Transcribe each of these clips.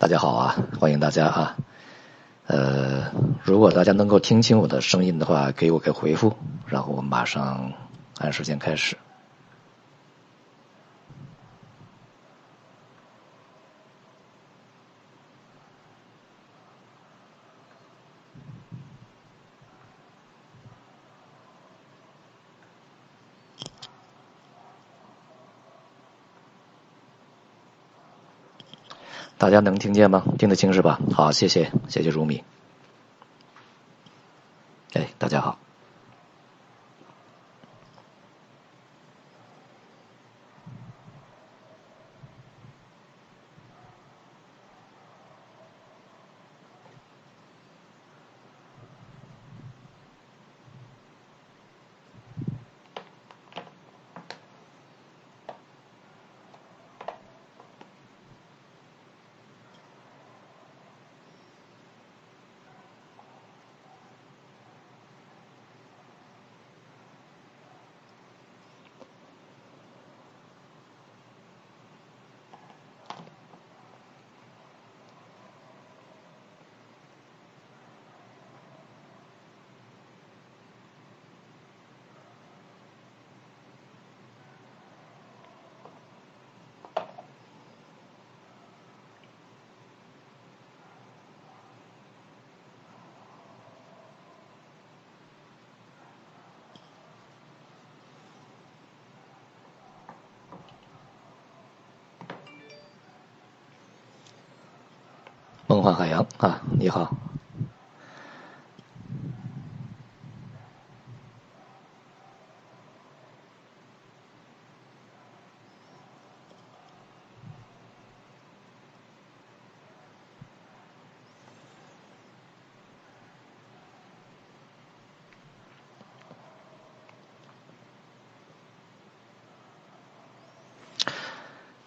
大家好啊，欢迎大家啊。呃，如果大家能够听清我的声音的话，给我个回复，然后我马上按时间开始。大家能听见吗？听得清是吧？好，谢谢，谢谢如米。哎，大家好。梦幻海洋啊，你好。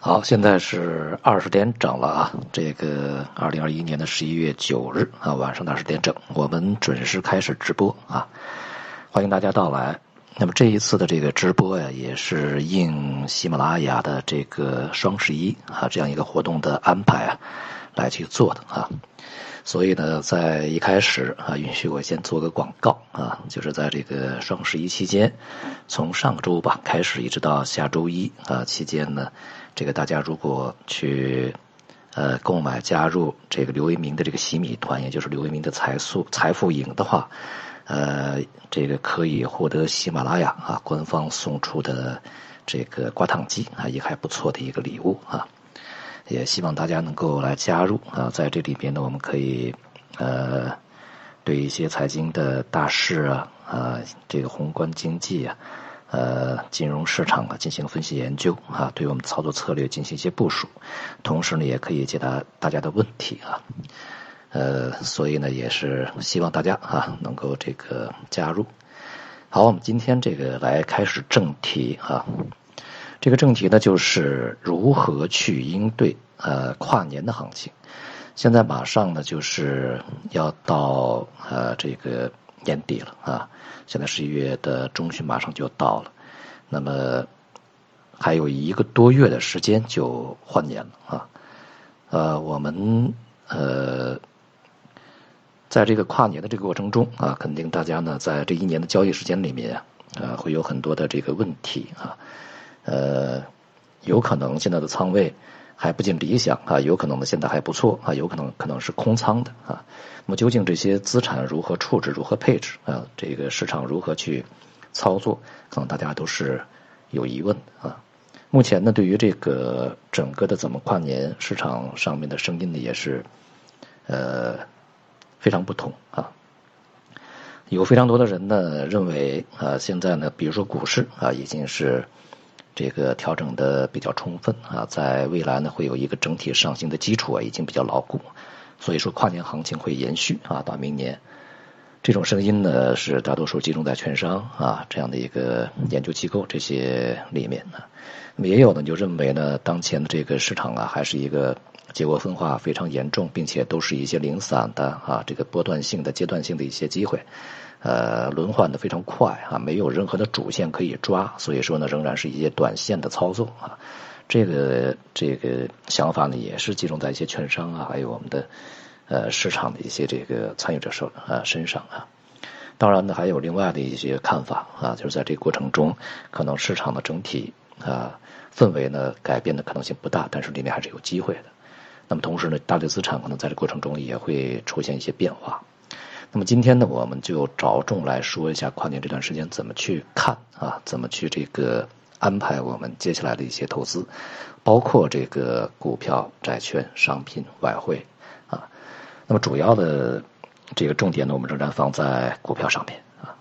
好，现在是二十点整了啊！这个二零二一年的十一月九日啊，晚上的二十点整，我们准时开始直播啊！欢迎大家到来。那么这一次的这个直播呀，也是应喜马拉雅的这个双十一啊这样一个活动的安排啊来去做的啊。所以呢，在一开始啊，允许我先做个广告啊，就是在这个双十一期间，从上周吧开始，一直到下周一啊期间呢。这个大家如果去呃购买加入这个刘为民的这个洗米团，也就是刘为民的财富财富营的话，呃，这个可以获得喜马拉雅啊官方送出的这个挂烫机啊，也还不错的一个礼物啊。也希望大家能够来加入啊，在这里边呢，我们可以呃对一些财经的大事啊啊，这个宏观经济啊。呃，金融市场啊，进行分析研究啊，对我们操作策略进行一些部署，同时呢，也可以解答大家的问题啊。呃，所以呢，也是希望大家啊能够这个加入。好，我们今天这个来开始正题啊。这个正题呢，就是如何去应对呃跨年的行情。现在马上呢，就是要到呃这个年底了啊。现在十一月的中旬马上就到了，那么还有一个多月的时间就换年了啊。呃，我们呃在这个跨年的这个过程中啊，肯定大家呢在这一年的交易时间里面啊，会有很多的这个问题啊。呃，有可能现在的仓位还不尽理想啊，有可能呢现在还不错啊，有可能可能是空仓的啊。那么究竟这些资产如何处置、如何配置啊？这个市场如何去操作？可能大家都是有疑问啊。目前呢，对于这个整个的怎么跨年市场上面的声音呢，也是呃非常不同啊。有非常多的人呢认为啊，现在呢，比如说股市啊，已经是这个调整的比较充分啊，在未来呢会有一个整体上行的基础啊，已经比较牢固。所以说跨年行情会延续啊，到明年，这种声音呢是大多数集中在券商啊这样的一个研究机构这些里面呢。那么也有呢就认为呢，当前的这个市场啊还是一个结构分化非常严重，并且都是一些零散的啊这个波段性的阶段性的一些机会，呃轮换的非常快啊，没有任何的主线可以抓，所以说呢仍然是一些短线的操作啊。这个这个想法呢，也是集中在一些券商啊，还有我们的呃市场的一些这个参与者手啊身上啊。当然呢，还有另外的一些看法啊，就是在这个过程中，可能市场的整体啊氛围呢改变的可能性不大，但是里面还是有机会的。那么同时呢，大类资产可能在这过程中也会出现一些变化。那么今天呢，我们就着重来说一下跨年这段时间怎么去看啊，怎么去这个安排我们接下来的一些投资，包括这个股票、债券、商品、外汇啊。那么主要的。这个重点呢，我们仍然放在股票上面啊。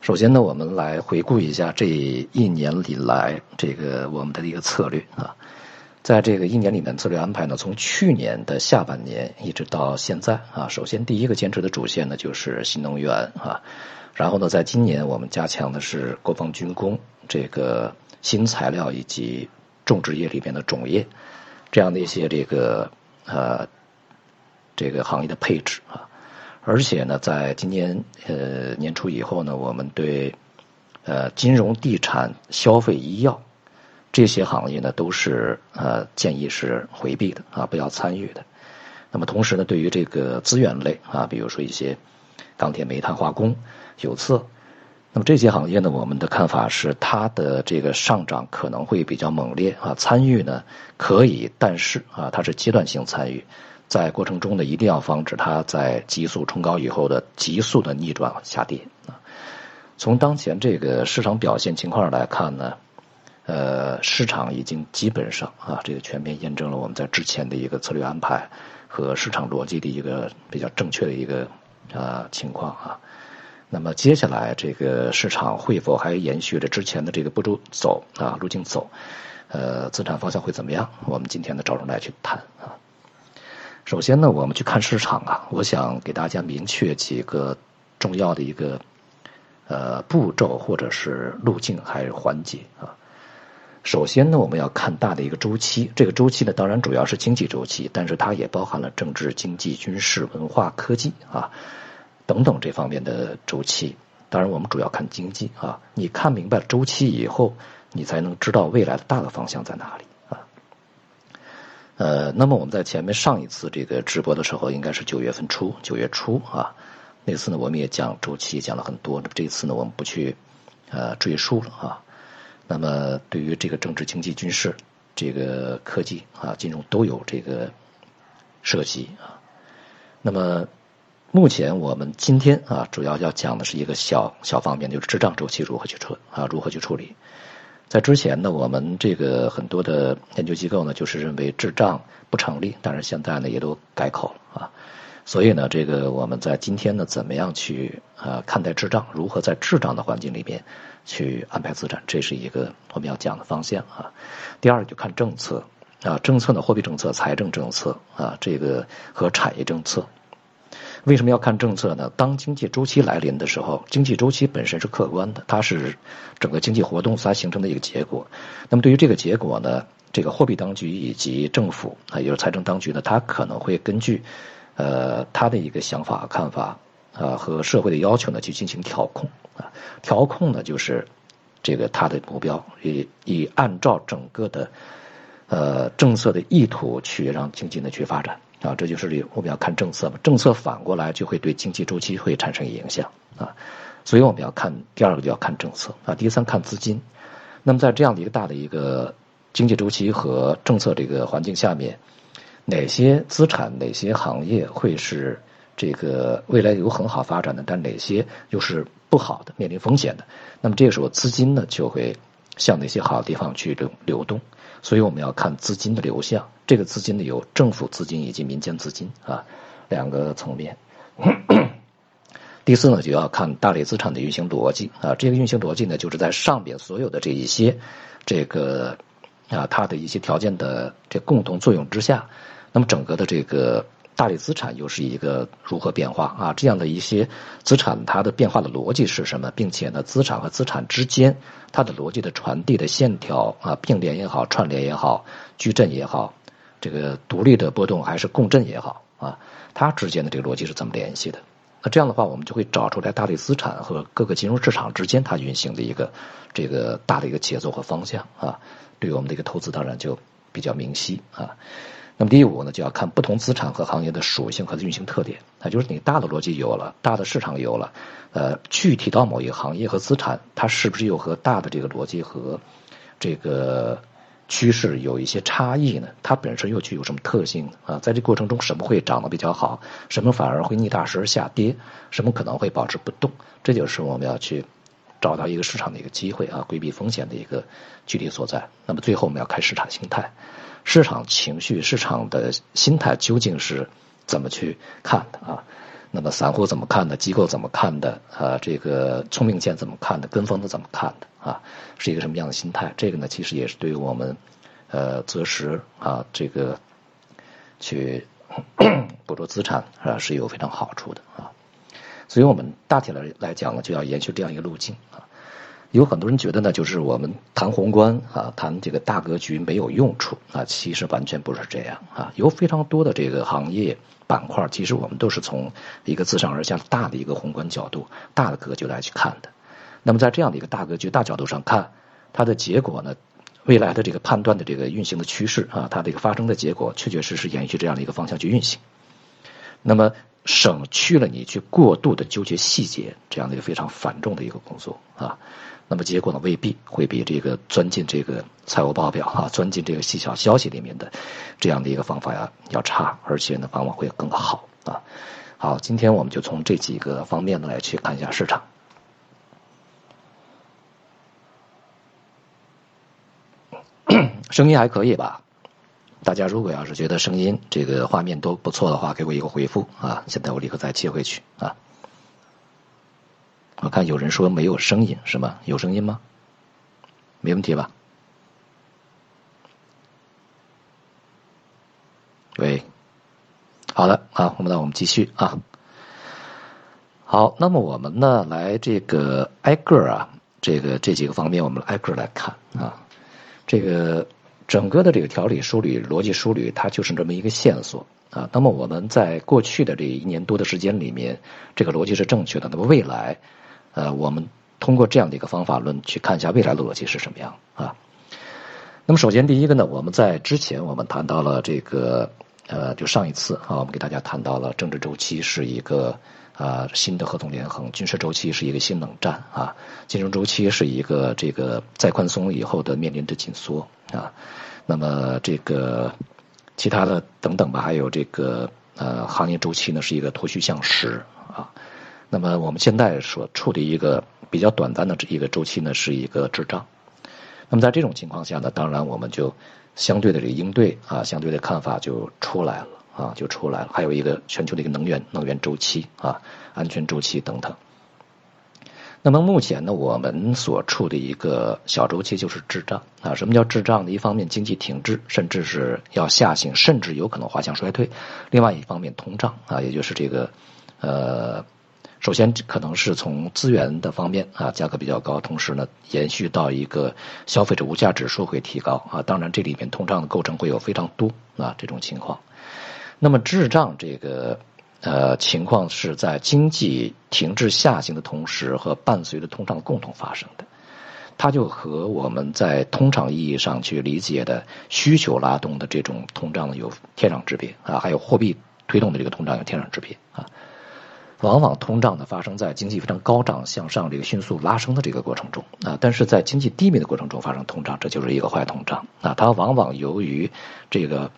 首先呢，我们来回顾一下这一年里来这个我们的一个策略啊。在这个一年里面，策略安排呢，从去年的下半年一直到现在啊。首先，第一个坚持的主线呢，就是新能源啊。然后呢，在今年我们加强的是国防军工、这个新材料以及种植业里边的种业这样的一些这个呃。这个行业的配置啊，而且呢，在今年呃年初以后呢，我们对呃金融、地产、消费、医药这些行业呢，都是呃建议是回避的啊，不要参与的。那么同时呢，对于这个资源类啊，比如说一些钢铁、煤炭、化工、有色，那么这些行业呢，我们的看法是它的这个上涨可能会比较猛烈啊，参与呢可以，但是啊，它是阶段性参与。在过程中呢，一定要防止它在急速冲高以后的急速的逆转下跌啊。从当前这个市场表现情况来看呢，呃，市场已经基本上啊，这个全面验证了我们在之前的一个策略安排和市场逻辑的一个比较正确的一个啊情况啊。那么接下来这个市场会否还延续着之前的这个步骤走啊路径走？呃，资产方向会怎么样？我们今天呢，着重来去谈啊。首先呢，我们去看市场啊，我想给大家明确几个重要的一个呃步骤或者是路径还是环节啊。首先呢，我们要看大的一个周期，这个周期呢，当然主要是经济周期，但是它也包含了政治、经济、军事、文化、科技啊等等这方面的周期。当然，我们主要看经济啊。你看明白周期以后，你才能知道未来的大的方向在哪里啊。呃，那么我们在前面上一次这个直播的时候，应该是九月份初，九月初啊，那次呢我们也讲周期讲了很多，那么这次呢我们不去呃赘述了啊。那么对于这个政治、经济、军事、这个科技啊、金融都有这个涉及啊。那么目前我们今天啊主要要讲的是一个小小方面，就是滞胀周期如何去处啊，如何去处理。在之前呢，我们这个很多的研究机构呢，就是认为滞胀不成立，但是现在呢也都改口了啊。所以呢，这个我们在今天呢，怎么样去啊看待滞胀？如何在滞胀的环境里边去安排资产？这是一个我们要讲的方向啊。第二就看政策啊，政策呢，货币政策、财政政策啊，这个和产业政策。为什么要看政策呢？当经济周期来临的时候，经济周期本身是客观的，它是整个经济活动所形成的一个结果。那么对于这个结果呢，这个货币当局以及政府啊，也就是财政当局呢，它可能会根据呃他的一个想法、看法啊和社会的要求呢去进行调控啊。调控呢就是这个它的目标，以以按照整个的呃政策的意图去让经济呢去发展。啊，这就是我们要看政策嘛，政策反过来就会对经济周期会产生影响啊，所以我们要看第二个就要看政策啊，第三看资金。那么在这样的一个大的一个经济周期和政策这个环境下面，哪些资产、哪些行业会是这个未来有很好发展的，但哪些又是不好的、面临风险的？那么这个时候资金呢就会向那些好的地方去流流动。所以我们要看资金的流向，这个资金呢有政府资金以及民间资金啊两个层面。第四呢就要看大类资产的运行逻辑啊，这个运行逻辑呢就是在上边所有的这一些这个啊它的一些条件的这共同作用之下，那么整个的这个。大类资产又是一个如何变化啊？这样的一些资产，它的变化的逻辑是什么？并且呢，资产和资产之间它的逻辑的传递的线条啊，并联也好，串联也好，矩阵也好，这个独立的波动还是共振也好啊，它之间的这个逻辑是怎么联系的那这样的话，我们就会找出来大类资产和各个金融市场之间它运行的一个这个大的一个节奏和方向啊，对我们的一个投资当然就比较明晰啊。那么第五呢，就要看不同资产和行业的属性和运行特点啊，就是你大的逻辑有了，大的市场有了，呃，具体到某一个行业和资产，它是不是又和大的这个逻辑和这个？趋势有一些差异呢，它本身又具有什么特性啊？在这过程中，什么会涨得比较好，什么反而会逆大势而下跌，什么可能会保持不动？这就是我们要去找到一个市场的一个机会啊，规避风险的一个具体所在。那么最后我们要看市场心态、市场情绪、市场的心态究竟是怎么去看的啊？那么散户怎么看的？机构怎么看的？啊，这个聪明钱怎么看的？跟风的怎么看的？啊，是一个什么样的心态？这个呢，其实也是对于我们，呃，择时啊，这个去捕捉资产啊，是有非常好处的啊。所以我们大体来来讲呢，就要延续这样一个路径。有很多人觉得呢，就是我们谈宏观啊，谈这个大格局没有用处啊，其实完全不是这样啊。有非常多的这个行业。板块其实我们都是从一个自上而下大的一个宏观角度、大的格局来去看的。那么在这样的一个大格局、大角度上看，它的结果呢，未来的这个判断的这个运行的趋势啊，它的一个发生的结果，确确实实延续这样的一个方向去运行。那么省去了你去过度的纠结细节这样的一个非常繁重的一个工作啊。那么结果呢，未必会比这个钻进这个财务报表啊，钻进这个细小消息里面的这样的一个方法呀要差，而且呢，往往会更好啊。好，今天我们就从这几个方面呢来去看一下市场。声音还可以吧？大家如果要是觉得声音这个画面都不错的话，给我一个回复啊。现在我立刻再切回去啊。我看有人说没有声音是吗？有声音吗？没问题吧？喂，好的啊，我们那我们继续啊。好，那么我们呢来这个挨个啊，这个这几个方面我们挨个来看啊。这个整个的这个条理梳理、逻辑梳理，它就是这么一个线索啊。那么我们在过去的这一年多的时间里面，这个逻辑是正确的。那么未来。呃，我们通过这样的一个方法论去看一下未来的逻辑是什么样啊？那么首先第一个呢，我们在之前我们谈到了这个呃，就上一次啊，我们给大家谈到了政治周期是一个啊新的合同连横，军事周期是一个新冷战啊，金融周期是一个这个再宽松以后的面临着紧缩啊，那么这个其他的等等吧，还有这个呃行业周期呢是一个脱虚向实。那么我们现在所处的一个比较短暂的一个周期呢，是一个滞胀。那么在这种情况下呢，当然我们就相对的这个应对啊，相对的看法就出来了啊，就出来了。还有一个全球的一个能源能源周期啊，安全周期等等。那么目前呢，我们所处的一个小周期就是滞胀啊。什么叫滞胀呢？一方面经济停滞，甚至是要下行，甚至有可能滑向衰退；另外一方面通胀啊，也就是这个呃。首先，可能是从资源的方面啊，价格比较高，同时呢，延续到一个消费者物价指数会提高啊。当然，这里面通胀的构成会有非常多啊这种情况。那么滞胀这个呃情况是在经济停滞下行的同时和伴随着通胀共同发生的，它就和我们在通常意义上去理解的需求拉动的这种通胀有天壤之别啊，还有货币推动的这个通胀有天壤之别啊。往往通胀呢发生在经济非常高涨向上这个迅速拉升的这个过程中啊，但是在经济低迷的过程中发生通胀，这就是一个坏通胀啊。它往往由于这个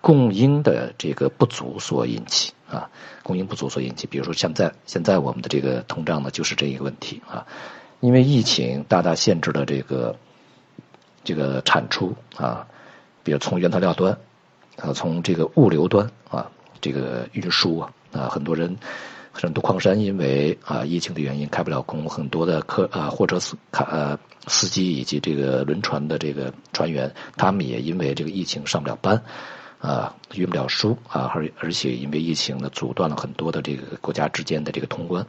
供应的这个不足所引起啊，供应不足所引起。比如说现在现在我们的这个通胀呢就是这一个问题啊，因为疫情大大限制了这个这个产出啊，比如从原材料端啊，从这个物流端啊，这个运输啊啊，很多人。很多矿山因为啊疫情的原因开不了工，很多的客啊货车司卡呃司机以及这个轮船的这个船员，他们也因为这个疫情上不了班，啊运不了输啊，而而且因为疫情呢阻断了很多的这个国家之间的这个通关，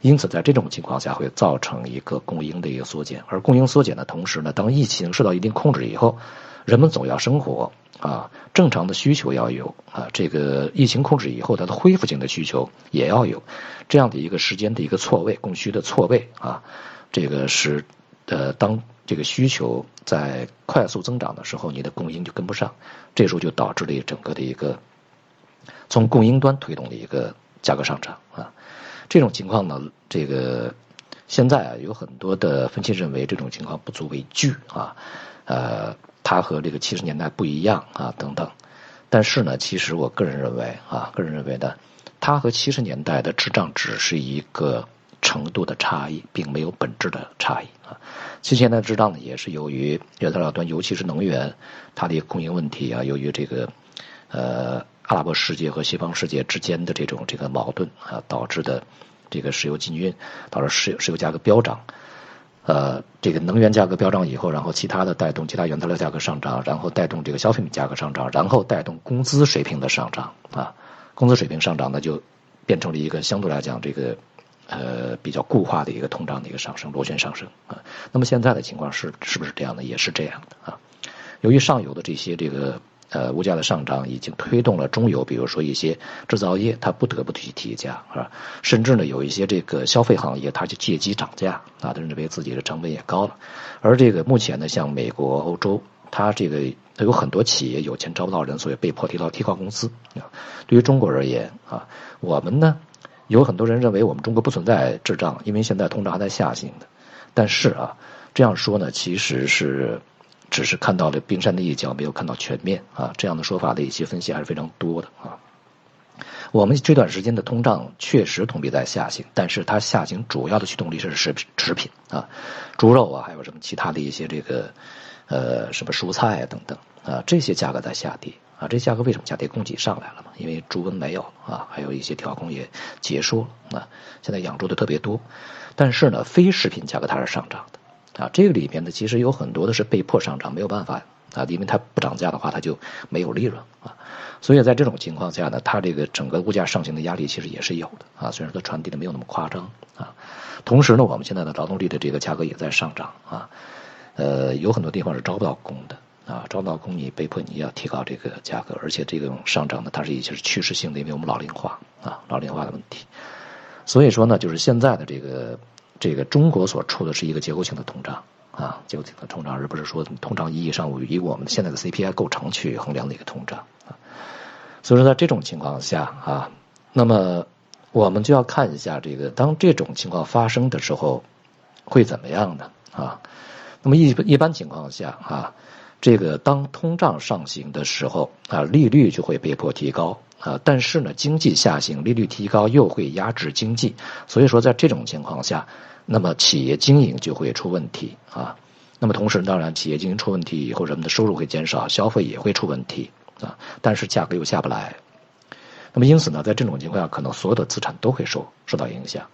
因此在这种情况下会造成一个供应的一个缩减，而供应缩减的同时呢，当疫情受到一定控制以后，人们总要生活啊，正常的需求要有啊，这个疫情控制以后它的恢复性的需求也要有，这样的一个时间的一个错位，供需的错位啊，这个是呃，当这个需求在快速增长的时候，你的供应就跟不上，这时候就导致了整个的一个从供应端推动的一个价格上涨啊，这种情况呢，这个。现在啊，有很多的分析认为这种情况不足为惧啊，呃，它和这个七十年代不一样啊，等等。但是呢，其实我个人认为啊，个人认为呢，它和七十年代的滞胀只是一个程度的差异，并没有本质的差异啊。七十年代滞胀呢，也是由于原材料端，尤其是能源它的供应问题啊，由于这个呃阿拉伯世界和西方世界之间的这种这个矛盾啊导致的。这个石油禁运导致石油石油价格飙涨，呃，这个能源价格飙涨以后，然后其他的带动其他原材料价格上涨，然后带动这个消费品价格上涨，然后带动工资水平的上涨啊，工资水平上涨呢，就变成了一个相对来讲这个呃比较固化的一个通胀的一个上升，螺旋上升啊。那么现在的情况是是不是这样的？也是这样的啊。由于上游的这些这个。呃，物价的上涨已经推动了中游，比如说一些制造业，它不得不去提价，啊？甚至呢，有一些这个消费行业，它就借机涨价，啊，它认为自己的成本也高了。而这个目前呢，像美国、欧洲，它这个它有很多企业有钱招不到人，所以被迫提到提高工资。啊，对于中国而言，啊，我们呢，有很多人认为我们中国不存在滞胀，因为现在通胀还在下行的。但是啊，这样说呢，其实是。只是看到了冰山的一角，没有看到全面啊！这样的说法的一些分析还是非常多的啊。我们这段时间的通胀确实同比在下行，但是它下行主要的驱动力是食食品啊，猪肉啊，还有什么其他的一些这个呃什么蔬菜啊等等啊，这些价格在下跌啊。这价格为什么下跌？供给上来了嘛，因为猪瘟没有啊，还有一些调控也结束了啊。现在养猪的特别多，但是呢，非食品价格它是上涨的。啊，这个里面呢，其实有很多的是被迫上涨，没有办法啊，因为它不涨价的话，它就没有利润啊。所以在这种情况下呢，它这个整个物价上行的压力其实也是有的啊，虽然它传递的没有那么夸张啊。同时呢，我们现在的劳动力的这个价格也在上涨啊，呃，有很多地方是招不到工的啊，招不到工你被迫你要提高这个价格，而且这种上涨呢，它是一些是趋势性的，因为我们老龄化啊，老龄化的问题。所以说呢，就是现在的这个。这个中国所处的是一个结构性的通胀啊，结构性的通胀，而不是说通胀意义上以我们现在的 CPI 构成去衡量的一个通胀啊。所以说，在这种情况下啊，那么我们就要看一下这个，当这种情况发生的时候会怎么样呢？啊，那么一一般情况下啊，这个当通胀上行的时候啊，利率就会被迫提高。呃，但是呢，经济下行，利率提高又会压制经济，所以说在这种情况下，那么企业经营就会出问题啊。那么同时，当然企业经营出问题以后，人们的收入会减少，消费也会出问题啊。但是价格又下不来，那么因此呢，在这种情况下，可能所有的资产都会受受到影响。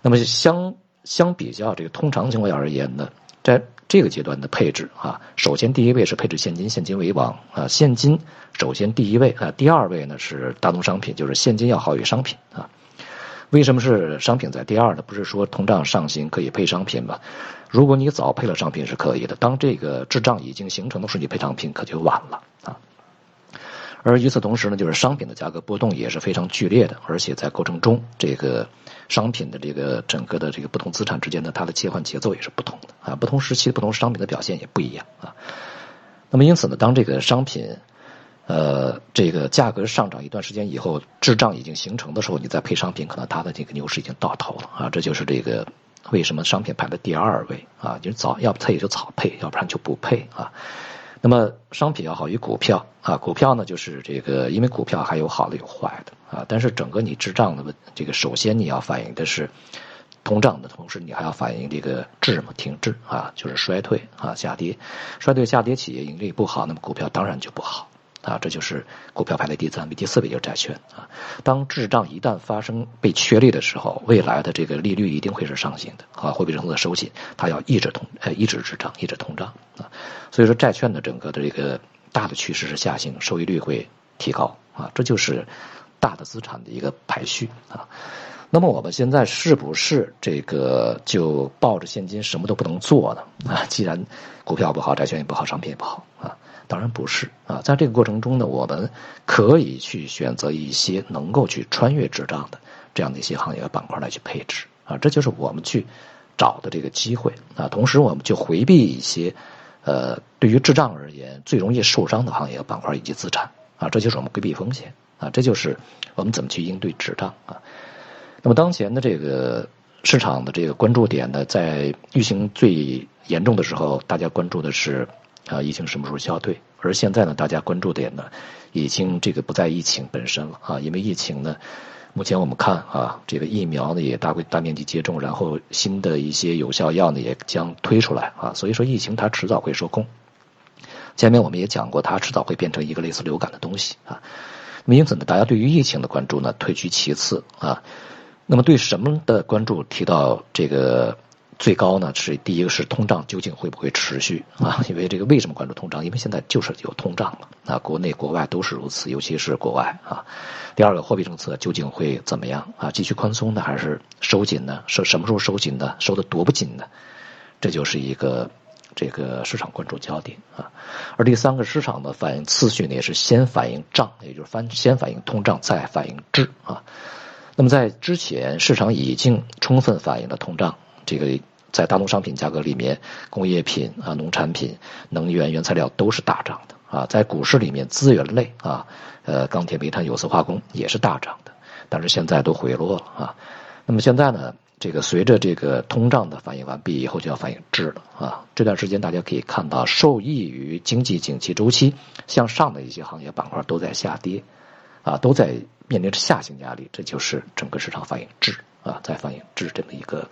那么相相比较这个通常情况下而言呢，在这个阶段的配置啊，首先第一位是配置现金，现金为王啊，现金首先第一位啊，第二位呢是大宗商品，就是现金要好于商品啊。为什么是商品在第二呢？不是说通胀上行可以配商品吗？如果你早配了商品是可以的，当这个滞胀已经形成的时候，你配商品可就晚了。而与此同时呢，就是商品的价格波动也是非常剧烈的，而且在过程中这个。商品的这个整个的这个不同资产之间的它的切换节奏也是不同的啊，不同时期的不同商品的表现也不一样啊。那么因此呢，当这个商品呃这个价格上涨一段时间以后，滞胀已经形成的时候，你再配商品，可能它的这个牛市已经到头了啊。这就是这个为什么商品排在第二位啊，就是早要不它也就早配，要不然就不配啊。那么商品要好于股票啊，股票呢就是这个，因为股票还有好的有坏的啊。但是整个你滞胀的问，这个首先你要反映的是通胀的同时，你还要反映这个滞嘛停滞啊，就是衰退啊下跌，衰退下跌企业盈利不好，那么股票当然就不好。啊，这就是股票排在第三位、第四位就是债券啊。当滞胀一旦发生被确立的时候，未来的这个利率一定会是上行的啊，货币政策收紧，它要抑制通呃抑制滞胀、抑制通胀啊。所以说，债券的整个的这个大的趋势是下行，收益率会提高啊，这就是大的资产的一个排序啊。那么我们现在是不是这个就抱着现金什么都不能做呢？啊，既然股票不好，债券也不好，商品也不好啊。当然不是啊，在这个过程中呢，我们可以去选择一些能够去穿越滞胀的这样的一些行业和板块来去配置啊，这就是我们去找的这个机会啊。同时，我们就回避一些呃对于滞胀而言最容易受伤的行业和板块以及资产啊，这就是我们规避风险啊，这就是我们怎么去应对滞胀啊。那么当前的这个市场的这个关注点呢，在疫情最严重的时候，大家关注的是。啊，疫情什么时候消退？而现在呢，大家关注点呢，已经这个不在疫情本身了啊，因为疫情呢，目前我们看啊，这个疫苗呢也大规大面积接种，然后新的一些有效药呢也将推出来啊，所以说疫情它迟早会受控。前面我们也讲过，它迟早会变成一个类似流感的东西啊。那么因此呢，大家对于疫情的关注呢退居其次啊，那么对什么的关注提到这个？最高呢是第一个是通胀究竟会不会持续啊？因为这个为什么关注通胀？因为现在就是有通胀了啊，国内国外都是如此，尤其是国外啊。第二个货币政策究竟会怎么样啊？继续宽松呢，还是收紧呢？收什么时候收紧呢？收的多不紧呢？这就是一个这个市场关注焦点啊。而第三个市场的反应次序呢，也是先反应账，也就是反先反应通胀，再反应质啊。那么在之前，市场已经充分反映了通胀。这个在大宗商品价格里面，工业品啊、农产品、能源、原材料都是大涨的啊。在股市里面，资源类啊，呃，钢铁、煤炭、有色、化工也是大涨的，但是现在都回落了啊。那么现在呢，这个随着这个通胀的反应完毕以后，就要反映质了啊。这段时间大家可以看到，受益于经济景气周期向上的一些行业板块都在下跌啊，都在面临着下行压力，这就是整个市场反映质啊，在反映质这么一个。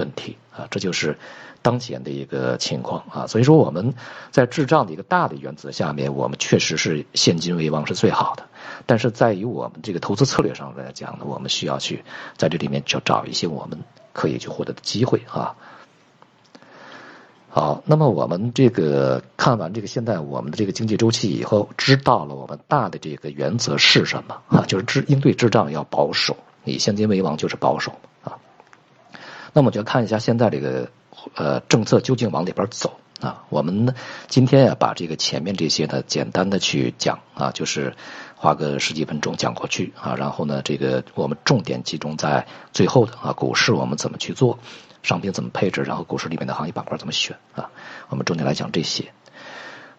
问题啊，这就是当前的一个情况啊，所以说我们在智障的一个大的原则下面，我们确实是现金为王是最好的，但是在于我们这个投资策略上来讲呢，我们需要去在这里面去找一些我们可以去获得的机会啊。好，那么我们这个看完这个现在我们的这个经济周期以后，知道了我们大的这个原则是什么啊？就是智应对智障要保守，以现金为王就是保守啊。那么就看一下现在这个呃政策究竟往哪边走啊？我们今天呀把这个前面这些呢简单的去讲啊，就是花个十几分钟讲过去啊，然后呢这个我们重点集中在最后的啊股市我们怎么去做，商品怎么配置，然后股市里面的行业板块怎么选啊？我们重点来讲这些。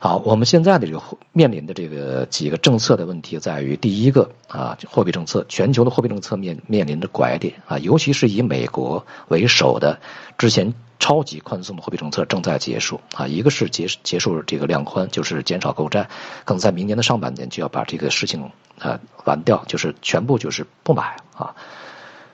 好，我们现在的这个面临的这个几个政策的问题在于，第一个啊，货币政策，全球的货币政策面面临着拐点啊，尤其是以美国为首的之前超级宽松的货币政策正在结束啊，一个是结结束这个量宽，就是减少购债，可能在明年的上半年就要把这个事情啊完掉，就是全部就是不买啊。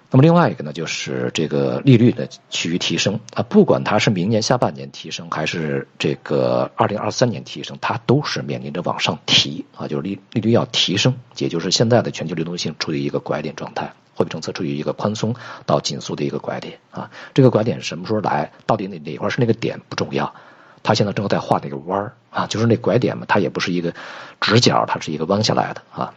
那么另外一个呢，就是这个利率的趋于提升啊，不管它是明年下半年提升，还是这个二零二三年提升，它都是面临着往上提啊，就是利利率要提升，也就是现在的全球流动性处于一个拐点状态，货币政策处于一个宽松到紧缩的一个拐点啊，这个拐点什么时候来，到底哪哪块是那个点不重要，它现在正在画那个弯儿啊，就是那拐点嘛，它也不是一个直角，它是一个弯下来的啊。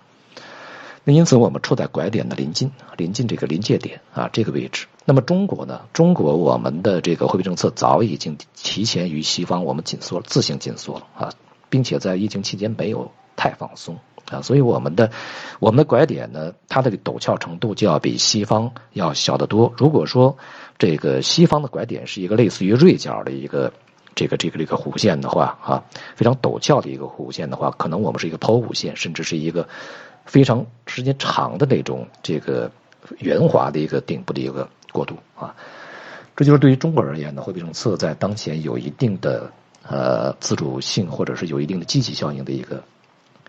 那因此，我们处在拐点的临近，临近这个临界点啊，这个位置。那么中国呢？中国我们的这个货币政策早已经提前于西方，我们紧缩了，自行紧缩了啊，并且在疫情期间没有太放松啊，所以我们的我们的拐点呢，它的陡峭程度就要比西方要小得多。如果说这个西方的拐点是一个类似于锐角的一个这个这个这个弧线的话啊，非常陡峭的一个弧线的话，可能我们是一个抛物线，甚至是一个。非常时间长的那种这个圆滑的一个顶部的一个过渡啊，这就是对于中国而言呢，货币政策在当前有一定的呃自主性或者是有一定的积极效应的一个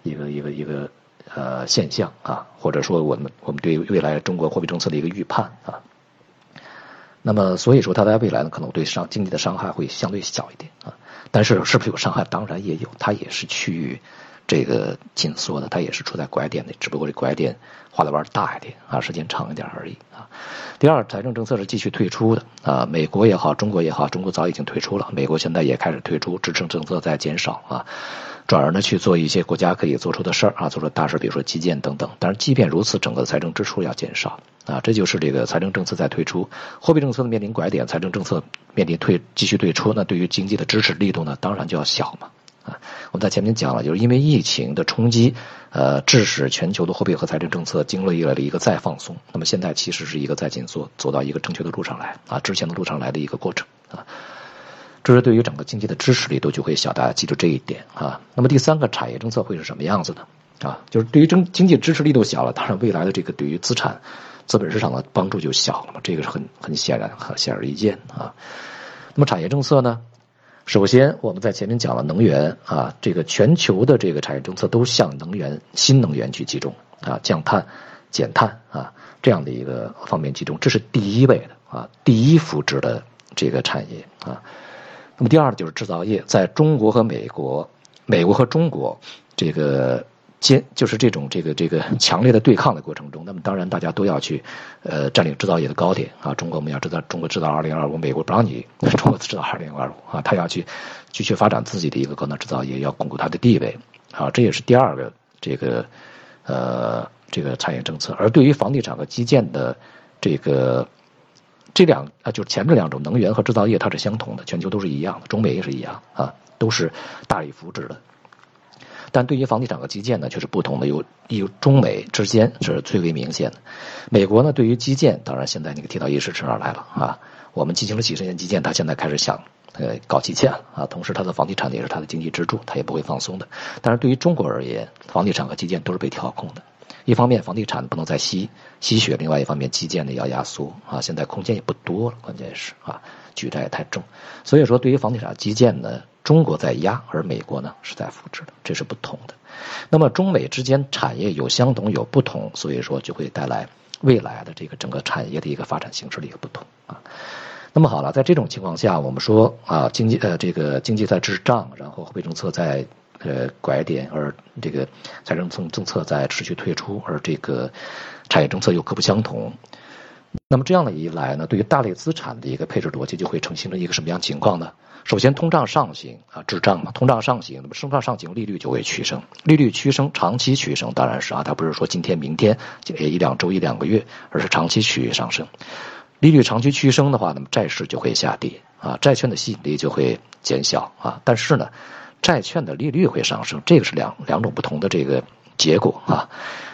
一个一个一个呃现象啊，或者说我们我们对未来中国货币政策的一个预判啊，那么所以说它在未来呢，可能对伤经济的伤害会相对小一点啊，但是是不是有伤害？当然也有，它也是趋于。这个紧缩的，它也是处在拐点的，只不过这拐点画的弯大一点啊，时间长一点而已啊。第二，财政政策是继续退出的啊，美国也好，中国也好，中国早已经退出了，美国现在也开始退出，支撑政策在减少啊，转而呢去做一些国家可以做出的事儿啊，做出大事，比如说基建等等。但是即便如此，整个财政支出要减少啊，这就是这个财政政策在退出，货币政策的面临拐点，财政政策面临退继续退出，那对于经济的支持力度呢，当然就要小嘛。啊。我们在前面讲了，就是因为疫情的冲击，呃，致使全球的货币和财政政策经历了一个再放松。那么现在其实是一个再紧缩，走到一个正确的路上来啊，之前的路上来的一个过程啊。这是对于整个经济的支持力度就会小，大家记住这一点啊。那么第三个产业政策会是什么样子呢？啊，就是对于经经济支持力度小了，当然未来的这个对于资产、资本市场的帮助就小了嘛，这个是很很显然、很显而易见啊。那么产业政策呢？首先我们在前面讲了能源啊，这个全球的这个产业政策都向能源、新能源去集中啊，降碳、减碳啊这样的一个方面集中，这是第一位的啊，第一扶植的这个产业啊。那么第二就是制造业，在中国和美国、美国和中国这个坚就是这种这个这个强烈的对抗的过程中，那么当然大家都要去呃占领制造业的高点啊。中国我们要知道，中国制造二零二五，美国不让你 中国制造二零二五啊，他要去继续发展自己的一个高能制造业，要巩固它的地位啊。这也是第二个这个呃这个产业政策。而对于房地产和基建的这个。这两啊，就是前面两种能源和制造业，它是相同的，全球都是一样的，中美也是一样啊，都是大力扶持的。但对于房地产和基建呢，却是不同的，有有中美之间是最为明显的。美国呢，对于基建，当然现在那个铁道意识上来了啊，我们进行了几十年基建，他现在开始想呃搞基建了啊，同时它的房地产也是它的经济支柱，它也不会放松的。但是对于中国而言，房地产和基建都是被调控的。一方面房地产不能再吸吸血，另外一方面基建呢要压缩啊，现在空间也不多了，关键是啊举债太重，所以说对于房地产基建呢，中国在压，而美国呢是在扶持的，这是不同的。那么中美之间产业有相同有不同，所以说就会带来未来的这个整个产业的一个发展形式的一个不同啊。那么好了，在这种情况下，我们说啊经济呃这个经济在滞胀，然后货币政策在。呃，拐点，而这个财政政政策在持续退出，而这个产业政策又各不相同。那么这样的一来呢，对于大类资产的一个配置逻辑就会呈现了一个什么样情况呢？首先，通胀上行啊，滞胀嘛，通胀上行，那么通胀上行，利率就会趋升，利率趋升，长期趋升，当然是啊，它不是说今天、明天一两周、一两个月，而是长期趋于上升。利率长期趋升的话，那么债市就会下跌啊，债券的吸引力就会减小啊。但是呢？债券的利率会上升，这个是两两种不同的这个结果啊。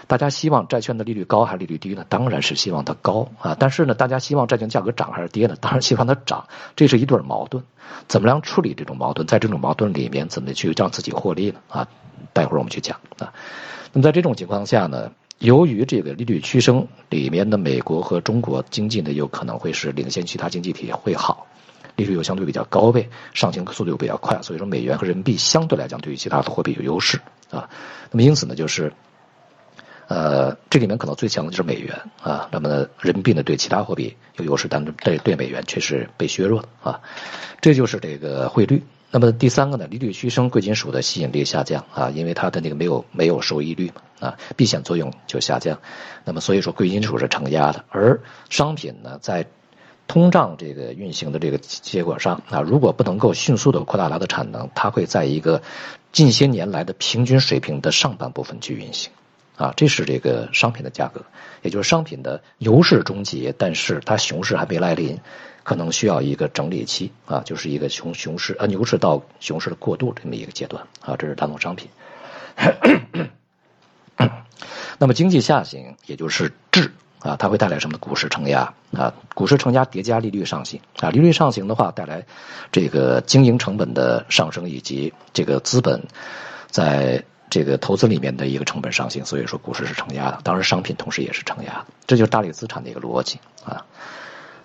大家希望债券的利率高还是利率低呢？当然是希望它高啊。但是呢，大家希望债券价格涨还是跌呢？当然希望它涨。这是一对矛盾，怎么样处理这种矛盾？在这种矛盾里面，怎么去让自己获利呢？啊，待会儿我们去讲啊。那么在这种情况下呢，由于这个利率趋升，里面的美国和中国经济呢，有可能会是领先其他经济体会好。利率又相对比较高位，上行速度又比较快，所以说美元和人民币相对来讲对于其他的货币有优势啊。那么因此呢，就是呃，这里面可能最强的就是美元啊。那么人民币呢对其他货币有优势，但对对美元却是被削弱的啊。这就是这个汇率。那么第三个呢，利率趋升，贵金属的吸引力下降啊，因为它的那个没有没有收益率嘛啊，避险作用就下降。那么所以说贵金属是承压的，而商品呢在。通胀这个运行的这个结果上啊，如果不能够迅速的扩大它的产能，它会在一个近些年来的平均水平的上半部分去运行，啊，这是这个商品的价格，也就是商品的牛市终结，但是它熊市还没来临，可能需要一个整理期啊，就是一个熊熊市啊牛市到熊市的过渡这么一个阶段啊，这是大宗商品。那么经济下行，也就是质。啊，它会带来什么？股市承压啊，股市承压叠加利率上行啊，利率上行的话，带来这个经营成本的上升，以及这个资本在这个投资里面的一个成本上行，所以说股市是承压的。当然，商品同时也是承压，这就是大类资产的一个逻辑啊。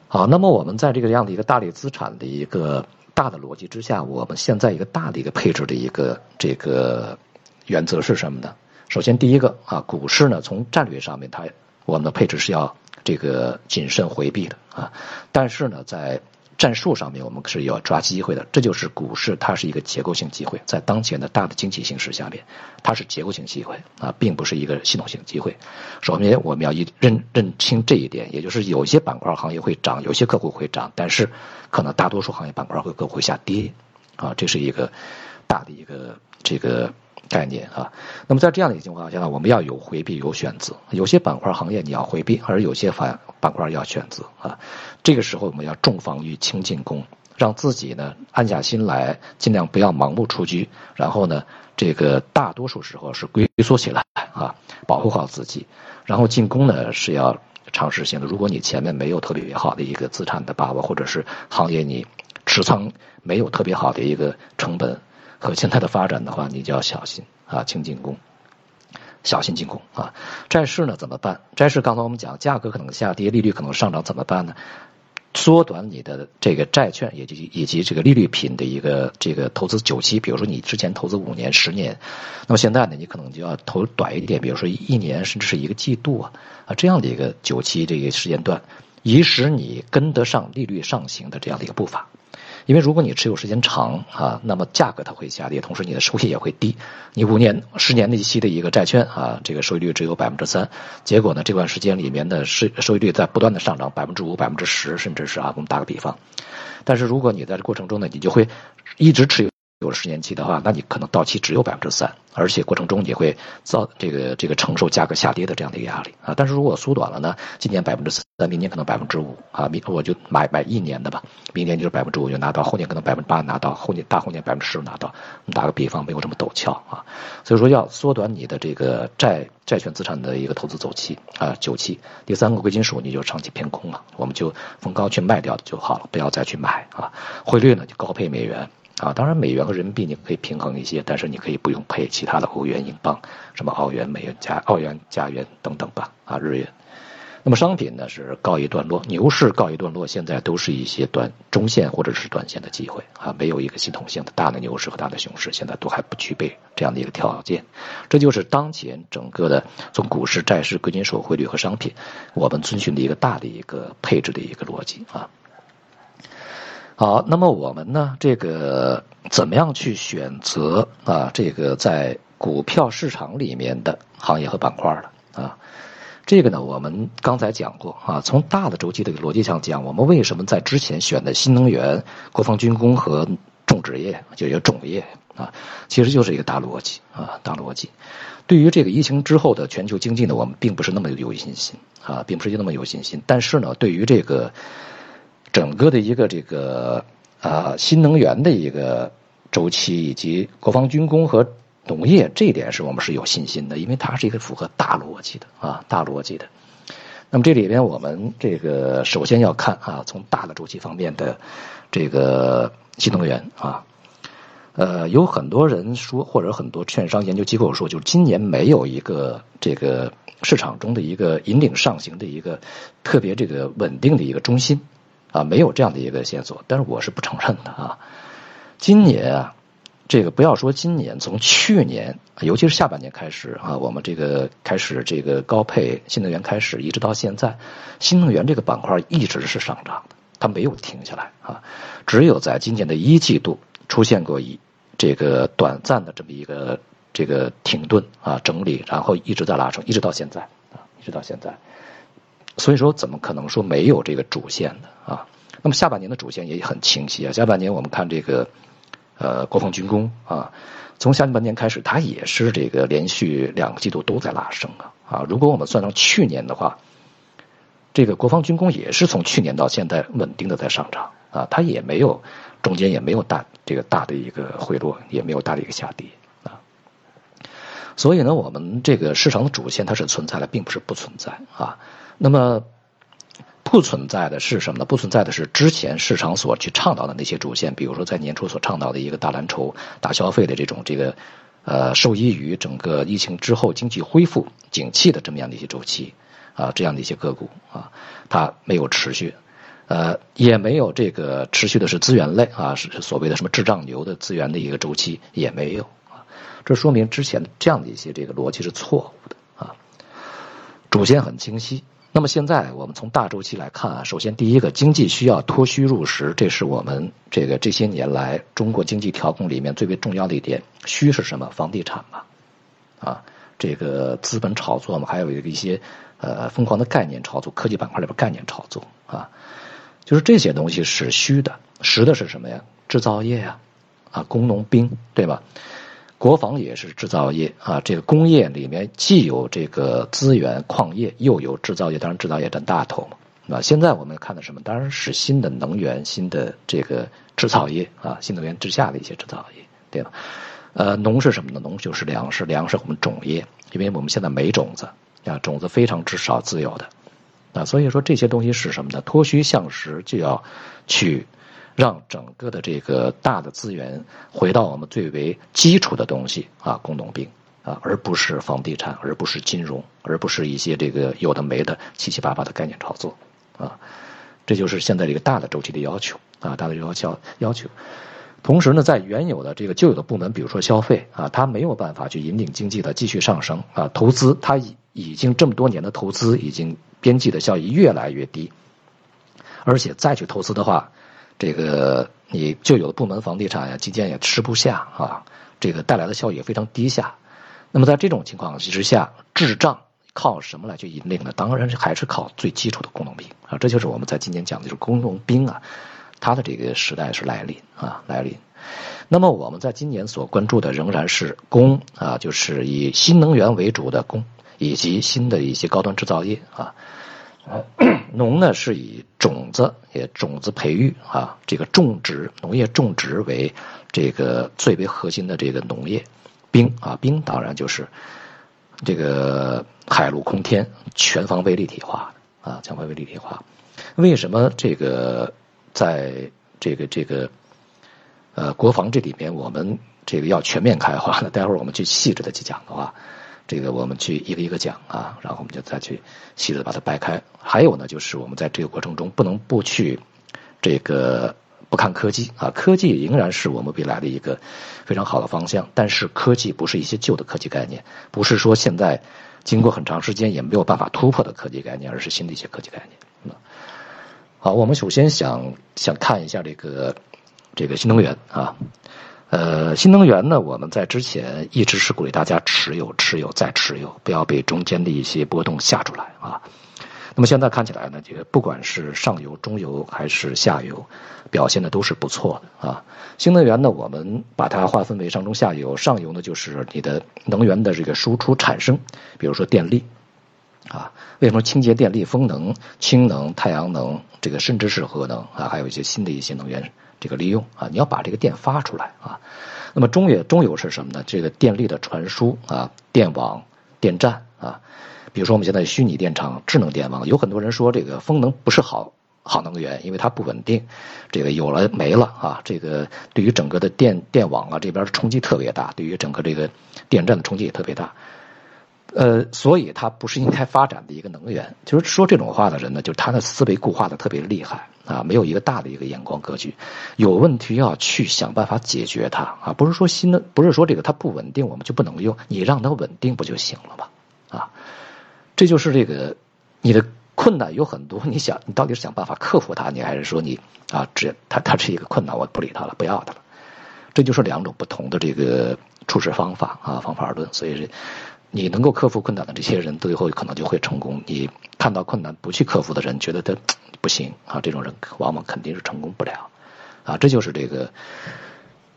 好，那么我们在这个样的一个大类资产的一个大的逻辑之下，我们现在一个大的一个配置的一个这个原则是什么呢？首先，第一个啊，股市呢，从战略上面它。我们的配置是要这个谨慎回避的啊，但是呢，在战术上面我们是要抓机会的。这就是股市，它是一个结构性机会，在当前的大的经济形势下面，它是结构性机会啊，并不是一个系统性机会。首先，我们要一认认清这一点，也就是有些板块行业会涨，有些个股会涨，但是可能大多数行业板块和个股会下跌啊，这是一个大的一个这个。概念啊，那么在这样的一个情况下呢，我们要有回避有选择，有些板块行业你要回避，而有些反板块要选择啊。这个时候我们要重防御轻进攻，让自己呢安下心来，尽量不要盲目出击，然后呢，这个大多数时候是龟缩起来啊，保护好自己，然后进攻呢是要尝试性的。如果你前面没有特别好的一个资产的把握，或者是行业你持仓没有特别好的一个成本和现在的发展的话，你就要小心啊，轻进攻。小心进攻啊！债市呢怎么办？债市刚才我们讲，价格可能下跌，利率可能上涨，怎么办呢？缩短你的这个债券以及以及这个利率品的一个这个投资久期。比如说你之前投资五年、十年，那么现在呢，你可能就要投短一点，比如说一年甚至是一个季度啊啊这样的一个久期这个时间段，以使你跟得上利率上行的这样的一个步伐。因为如果你持有时间长啊，那么价格它会下跌，同时你的收益也会低。你五年、十年的期的一个债券啊，这个收益率只有百分之三，结果呢，这段时间里面的收收益率在不断的上涨，百分之五、百分之十，甚至是啊，我们打个比方。但是如果你在这过程中呢，你就会一直持有。有了十年期的话，那你可能到期只有百分之三，而且过程中也会遭这个这个承受价格下跌的这样的一个压力啊。但是如果缩短了呢，今年百分之三，明年可能百分之五啊，明我就买买一年的吧，明年就是百分之五就拿到，后年可能百分之八拿到，后年大后年百分之十拿到。我们打个比方，没有这么陡峭啊，所以说要缩短你的这个债债券资产的一个投资周期啊久期。第三个贵金属你就长期偏空了，我们就逢高去卖掉就好了，不要再去买啊。汇率呢就高配美元。啊，当然美元和人民币你可以平衡一些，但是你可以不用配其他的欧元、英镑、什么澳元、美元加澳元、加元等等吧。啊，日元。那么商品呢是告一段落，牛市告一段落，现在都是一些短中线或者是短线的机会啊，没有一个系统性的大的牛市和大的熊市，现在都还不具备这样的一个条件。这就是当前整个的从股市、债市、贵金属、汇率和商品，我们遵循的一个大的一个配置的一个逻辑啊。好，那么我们呢？这个怎么样去选择啊？这个在股票市场里面的行业和板块的啊？这个呢，我们刚才讲过啊。从大的周期的逻辑上讲，我们为什么在之前选的新能源、国防军工和种植业，就叫种业啊？其实就是一个大逻辑啊，大逻辑。对于这个疫情之后的全球经济呢，我们并不是那么有信心啊，并不是那么有信心。但是呢，对于这个。整个的一个这个啊新能源的一个周期，以及国防军工和农业，这一点是我们是有信心的，因为它是一个符合大逻辑的啊大逻辑的。那么这里边我们这个首先要看啊，从大的周期方面的这个新能源啊，呃，有很多人说，或者很多券商研究机构说，就是今年没有一个这个市场中的一个引领上行的一个特别这个稳定的一个中心。啊，没有这样的一个线索，但是我是不承认的啊。今年啊，这个不要说今年，从去年，尤其是下半年开始啊，我们这个开始这个高配新能源开始，一直到现在，新能源这个板块一直是上涨的，它没有停下来啊。只有在今年的一季度出现过一这个短暂的这么一个这个停顿啊整理，然后一直在拉升，一直到现在啊，一直到现在。所以说，怎么可能说没有这个主线的啊？那么下半年的主线也很清晰啊。下半年我们看这个，呃，国防军工啊，从下半年开始，它也是这个连续两个季度都在拉升啊啊。如果我们算上去年的话，这个国防军工也是从去年到现在稳定的在上涨啊，它也没有中间也没有大这个大的一个回落，也没有大的一个下跌啊。所以呢，我们这个市场的主线它是存在的，并不是不存在啊。那么不存在的是什么呢？不存在的是之前市场所去倡导的那些主线，比如说在年初所倡导的一个大蓝筹、大消费的这种这个呃受益于整个疫情之后经济恢复景气的这么样的一些周期啊，这样的一些个股啊，它没有持续，呃，也没有这个持续的是资源类啊，是所谓的什么智障牛的资源的一个周期也没有啊，这说明之前这样的一些这个逻辑是错误的啊，主线很清晰。那么现在我们从大周期来看啊，首先第一个，经济需要脱虚入实，这是我们这个这些年来中国经济调控里面最为重要的一点。虚是什么？房地产嘛，啊，这个资本炒作嘛，还有一个一些呃疯狂的概念炒作，科技板块里边概念炒作啊，就是这些东西是虚的，实的是什么呀？制造业呀，啊，工农兵，对吧？国防也是制造业啊，这个工业里面既有这个资源矿业，又有制造业，当然制造业占大头嘛。那现在我们看的什么？当然是新的能源、新的这个制造业啊，新能源之下的一些制造业，对吧？呃，农是什么呢？农就是粮食，粮食我们种业，因为我们现在没种子啊，种子非常之少，自有的啊，所以说这些东西是什么呢？脱虚向实，就要去让整个的这个大的资源回到我们最为基础的东西啊，工农兵啊，而不是房地产，而不是金融，而不是一些这个有的没的七七八八的概念炒作啊，这就是现在这个大的周期的要求啊，大的要求要求。同时呢，在原有的这个旧有的部门，比如说消费啊，它没有办法去引领经济的继续上升啊。投资它已已经这么多年的投资已经边际的效益越来越低，而且再去投资的话，这个你旧有的部门房地产呀、基建也吃不下啊，这个带来的效益也非常低下。那么在这种情况之下，滞胀靠什么来去引领呢？当然是还是靠最基础的工农兵啊。这就是我们在今年讲的就是工农兵啊。它的这个时代是来临啊，来临。那么我们在今年所关注的仍然是工啊，就是以新能源为主的工，以及新的一些高端制造业啊。农呢是以种子也种子培育啊，这个种植农业种植为这个最为核心的这个农业。兵啊，兵当然就是这个海陆空天全方位立体化啊，全方位立体化。为什么这个？在这个这个呃国防这里面，我们这个要全面开花。呢待会儿我们去细致的去讲的话，这个我们去一个一个讲啊，然后我们就再去细致的把它掰开。还有呢，就是我们在这个过程中不能不去这个不看科技啊，科技仍然是我们未来的一个非常好的方向。但是科技不是一些旧的科技概念，不是说现在经过很长时间也没有办法突破的科技概念，而是新的一些科技概念。好，我们首先想想看一下这个这个新能源啊，呃，新能源呢，我们在之前一直是鼓励大家持有、持有再持有，不要被中间的一些波动吓出来啊。那么现在看起来呢，这个不管是上游、中游还是下游，表现的都是不错的啊。新能源呢，我们把它划分为上中下游，上游呢就是你的能源的这个输出产生，比如说电力。啊，为什么清洁电力、风能、氢能、太阳能，这个甚至是核能啊，还有一些新的一些能源这个利用啊，你要把这个电发出来啊。那么中也中游是什么呢？这个电力的传输啊，电网、电站啊，比如说我们现在虚拟电厂、智能电网，有很多人说这个风能不是好好能源，因为它不稳定，这个有了没了啊，这个对于整个的电电网啊这边冲击特别大，对于整个这个电站的冲击也特别大。呃，所以它不是应该发展的一个能源。就是说这种话的人呢，就是他的思维固化的特别厉害啊，没有一个大的一个眼光格局。有问题要去想办法解决它啊，不是说新的，不是说这个它不稳定，我们就不能用。你让它稳定不就行了吗？啊，这就是这个你的困难有很多，你想你到底是想办法克服它，你还是说你啊，这它它是一个困难，我不理它了，不要它了。这就是两种不同的这个处事方法啊，方法而论。所以是。你能够克服困难的这些人，最后可能就会成功。你看到困难不去克服的人，觉得他不行啊，这种人往往肯定是成功不了，啊，这就是这个。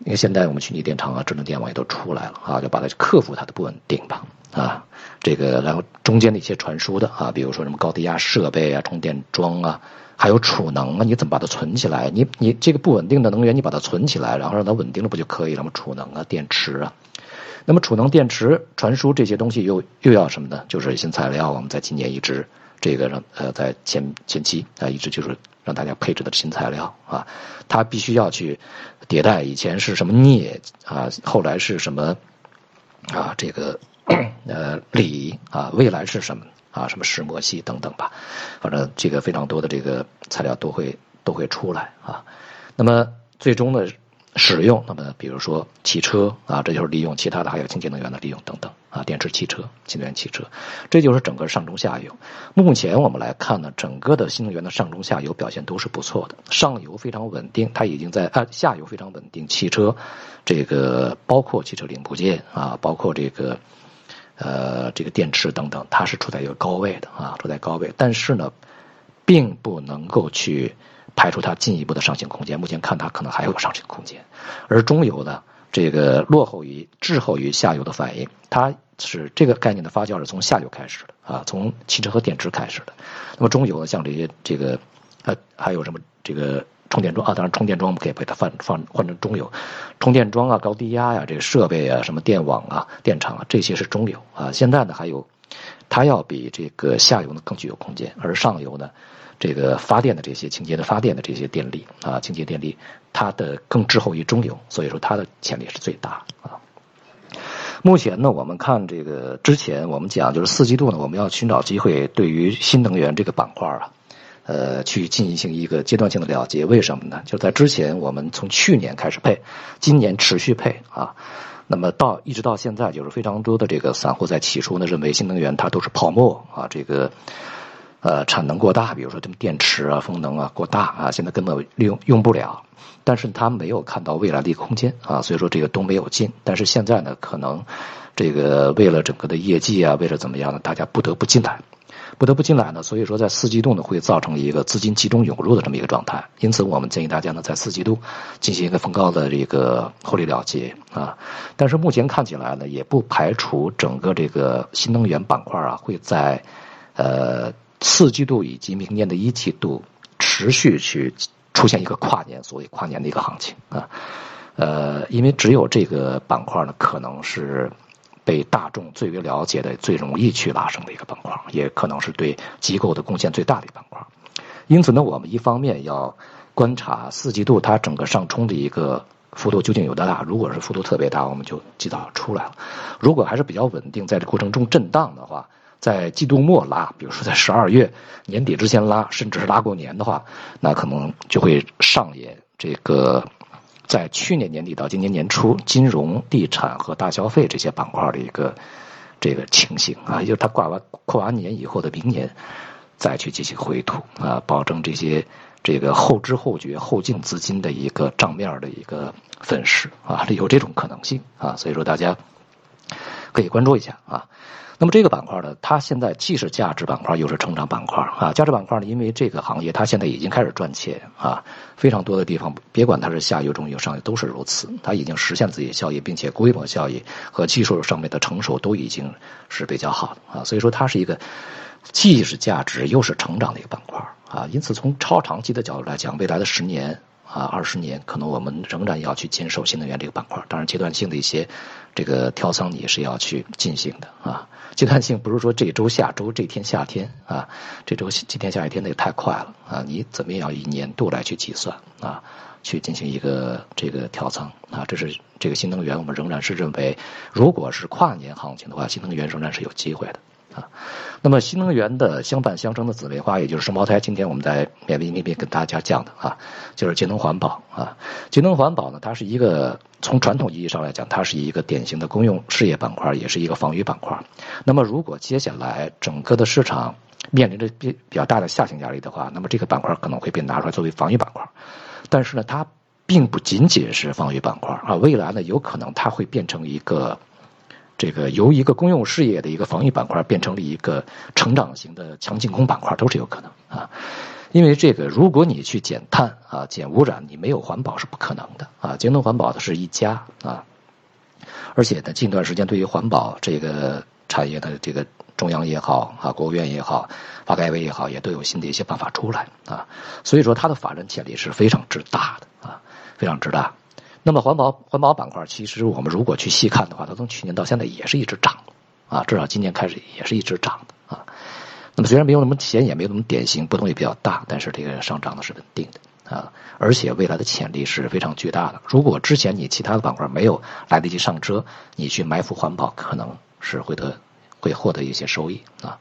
因为现在我们虚拟电厂啊、智能电网也都出来了啊，就把它克服它的不稳定吧，啊，这个然后中间的一些传输的啊，比如说什么高低压设备啊、充电桩啊，还有储能啊，你怎么把它存起来？你你这个不稳定的能源，你把它存起来，然后让它稳定了不就可以了吗？储能啊、电池啊。那么储能、电池、传输这些东西又又要什么呢？就是新材料。我们在今年一直这个让呃在前前期啊一直就是让大家配置的新材料啊，它必须要去迭代。以前是什么镍啊，后来是什么啊这个 呃锂啊，未来是什么啊什么石墨烯等等吧，反正这个非常多的这个材料都会都会出来啊。那么最终呢？使用，那么比如说汽车啊，这就是利用其他的，还有清洁能源的利用等等啊，电池汽车、新能源汽车，这就是整个上中下游。目前我们来看呢，整个的新能源的上中下游表现都是不错的，上游非常稳定，它已经在啊下游非常稳定，汽车这个包括汽车零部件啊，包括这个呃这个电池等等，它是处在一个高位的啊，处在高位，但是呢，并不能够去。排除它进一步的上行空间，目前看它可能还有上行空间，而中游呢，这个落后于滞后于下游的反应，它是这个概念的发酵是从下游开始的啊，从汽车和电池开始的。那么中游呢，像这些这个呃还有什么这个充电桩啊，当然充电桩我们可以把它放放换成中游，充电桩啊、高低压呀、这个设备啊、什么电网啊、电厂啊，这些是中游啊。现在呢，还有它要比这个下游呢更具有空间，而上游呢，这个发电的这些清洁的发电的这些电力啊，清洁电力它的更滞后于中游，所以说它的潜力是最大啊。目前呢，我们看这个之前我们讲就是四季度呢，我们要寻找机会，对于新能源这个板块啊，呃，去进行一个阶段性的了结。为什么呢？就在之前，我们从去年开始配，今年持续配啊，那么到一直到现在，就是非常多的这个散户在起初呢，认为新能源它都是泡沫啊，这个呃产能过大，比如说这么电池啊、风能啊过大啊，现在根本利用用不了。但是他没有看到未来的一个空间啊，所以说这个都没有进。但是现在呢，可能这个为了整个的业绩啊，为了怎么样呢，大家不得不进来，不得不进来呢。所以说在四季度呢，会造成一个资金集中涌入的这么一个状态。因此，我们建议大家呢，在四季度进行一个逢高的这个获利了结啊。但是目前看起来呢，也不排除整个这个新能源板块啊，会在呃四季度以及明年的一季度持续去。出现一个跨年，所谓跨年的一个行情啊，呃，因为只有这个板块呢，可能是被大众最为了解的、最容易去拉升的一个板块，也可能是对机构的贡献最大的一个板块。因此呢，我们一方面要观察四季度它整个上冲的一个幅度究竟有多大。如果是幅度特别大，我们就及早出来了；如果还是比较稳定，在这过程中震荡的话。在季度末拉，比如说在十二月年底之前拉，甚至是拉过年的话，那可能就会上演这个在去年年底到今年年初金融、地产和大消费这些板块的一个这个情形啊，也就是它挂完过完年以后的明年再去进行回吐啊，保证这些这个后知后觉、后进资金的一个账面的一个粉饰啊，有这种可能性啊，所以说大家可以关注一下啊。那么这个板块呢，它现在既是价值板块，又是成长板块啊。价值板块呢，因为这个行业它现在已经开始赚钱啊，非常多的地方，别管它是下游、中游、上游都是如此，它已经实现自己的效益，并且规模效益和技术上面的成熟都已经是比较好的啊。所以说，它是一个既是价值又是成长的一个板块啊。因此，从超长期的角度来讲，未来的十年。啊，二十年可能我们仍然要去坚守新能源这个板块，当然阶段性的一些这个调仓也是要去进行的啊。阶段性不是说这周、下周、这天、夏天啊，这周、今天、下一天那个太快了啊。你怎么也要以年度来去计算啊，去进行一个这个调仓啊？这是这个新能源，我们仍然是认为，如果是跨年行情的话，新能源仍然是有机会的。啊，那么新能源的相伴相生的姊妹花，也就是双胞胎，今天我们在免费音频跟大家讲的啊，就是节能环保啊。节能环保呢，它是一个从传统意义上来讲，它是一个典型的公用事业板块，也是一个防御板块。那么如果接下来整个的市场面临着比比较大的下行压力的话，那么这个板块可能会被拿出来作为防御板块。但是呢，它并不仅仅是防御板块啊，未来呢，有可能它会变成一个。这个由一个公用事业的一个防御板块变成了一个成长型的强进攻板块，都是有可能啊。因为这个，如果你去减碳啊、减污染，你没有环保是不可能的啊。节能环保的是一家啊，而且呢，近段时间对于环保这个产业的这个中央也好啊，国务院也好，发改委也好，也都有新的一些办法出来啊。所以说，它的发展潜力是非常之大的啊，非常之大。那么环保环保板块，其实我们如果去细看的话，它从去年到现在也是一直涨，啊，至少今年开始也是一直涨的啊。那么虽然没有那么显眼，没有那么典型，波动也比较大，但是这个上涨的是稳定的啊，而且未来的潜力是非常巨大的。如果之前你其他的板块没有来得及上车，你去埋伏环保，可能是会得会获得一些收益啊。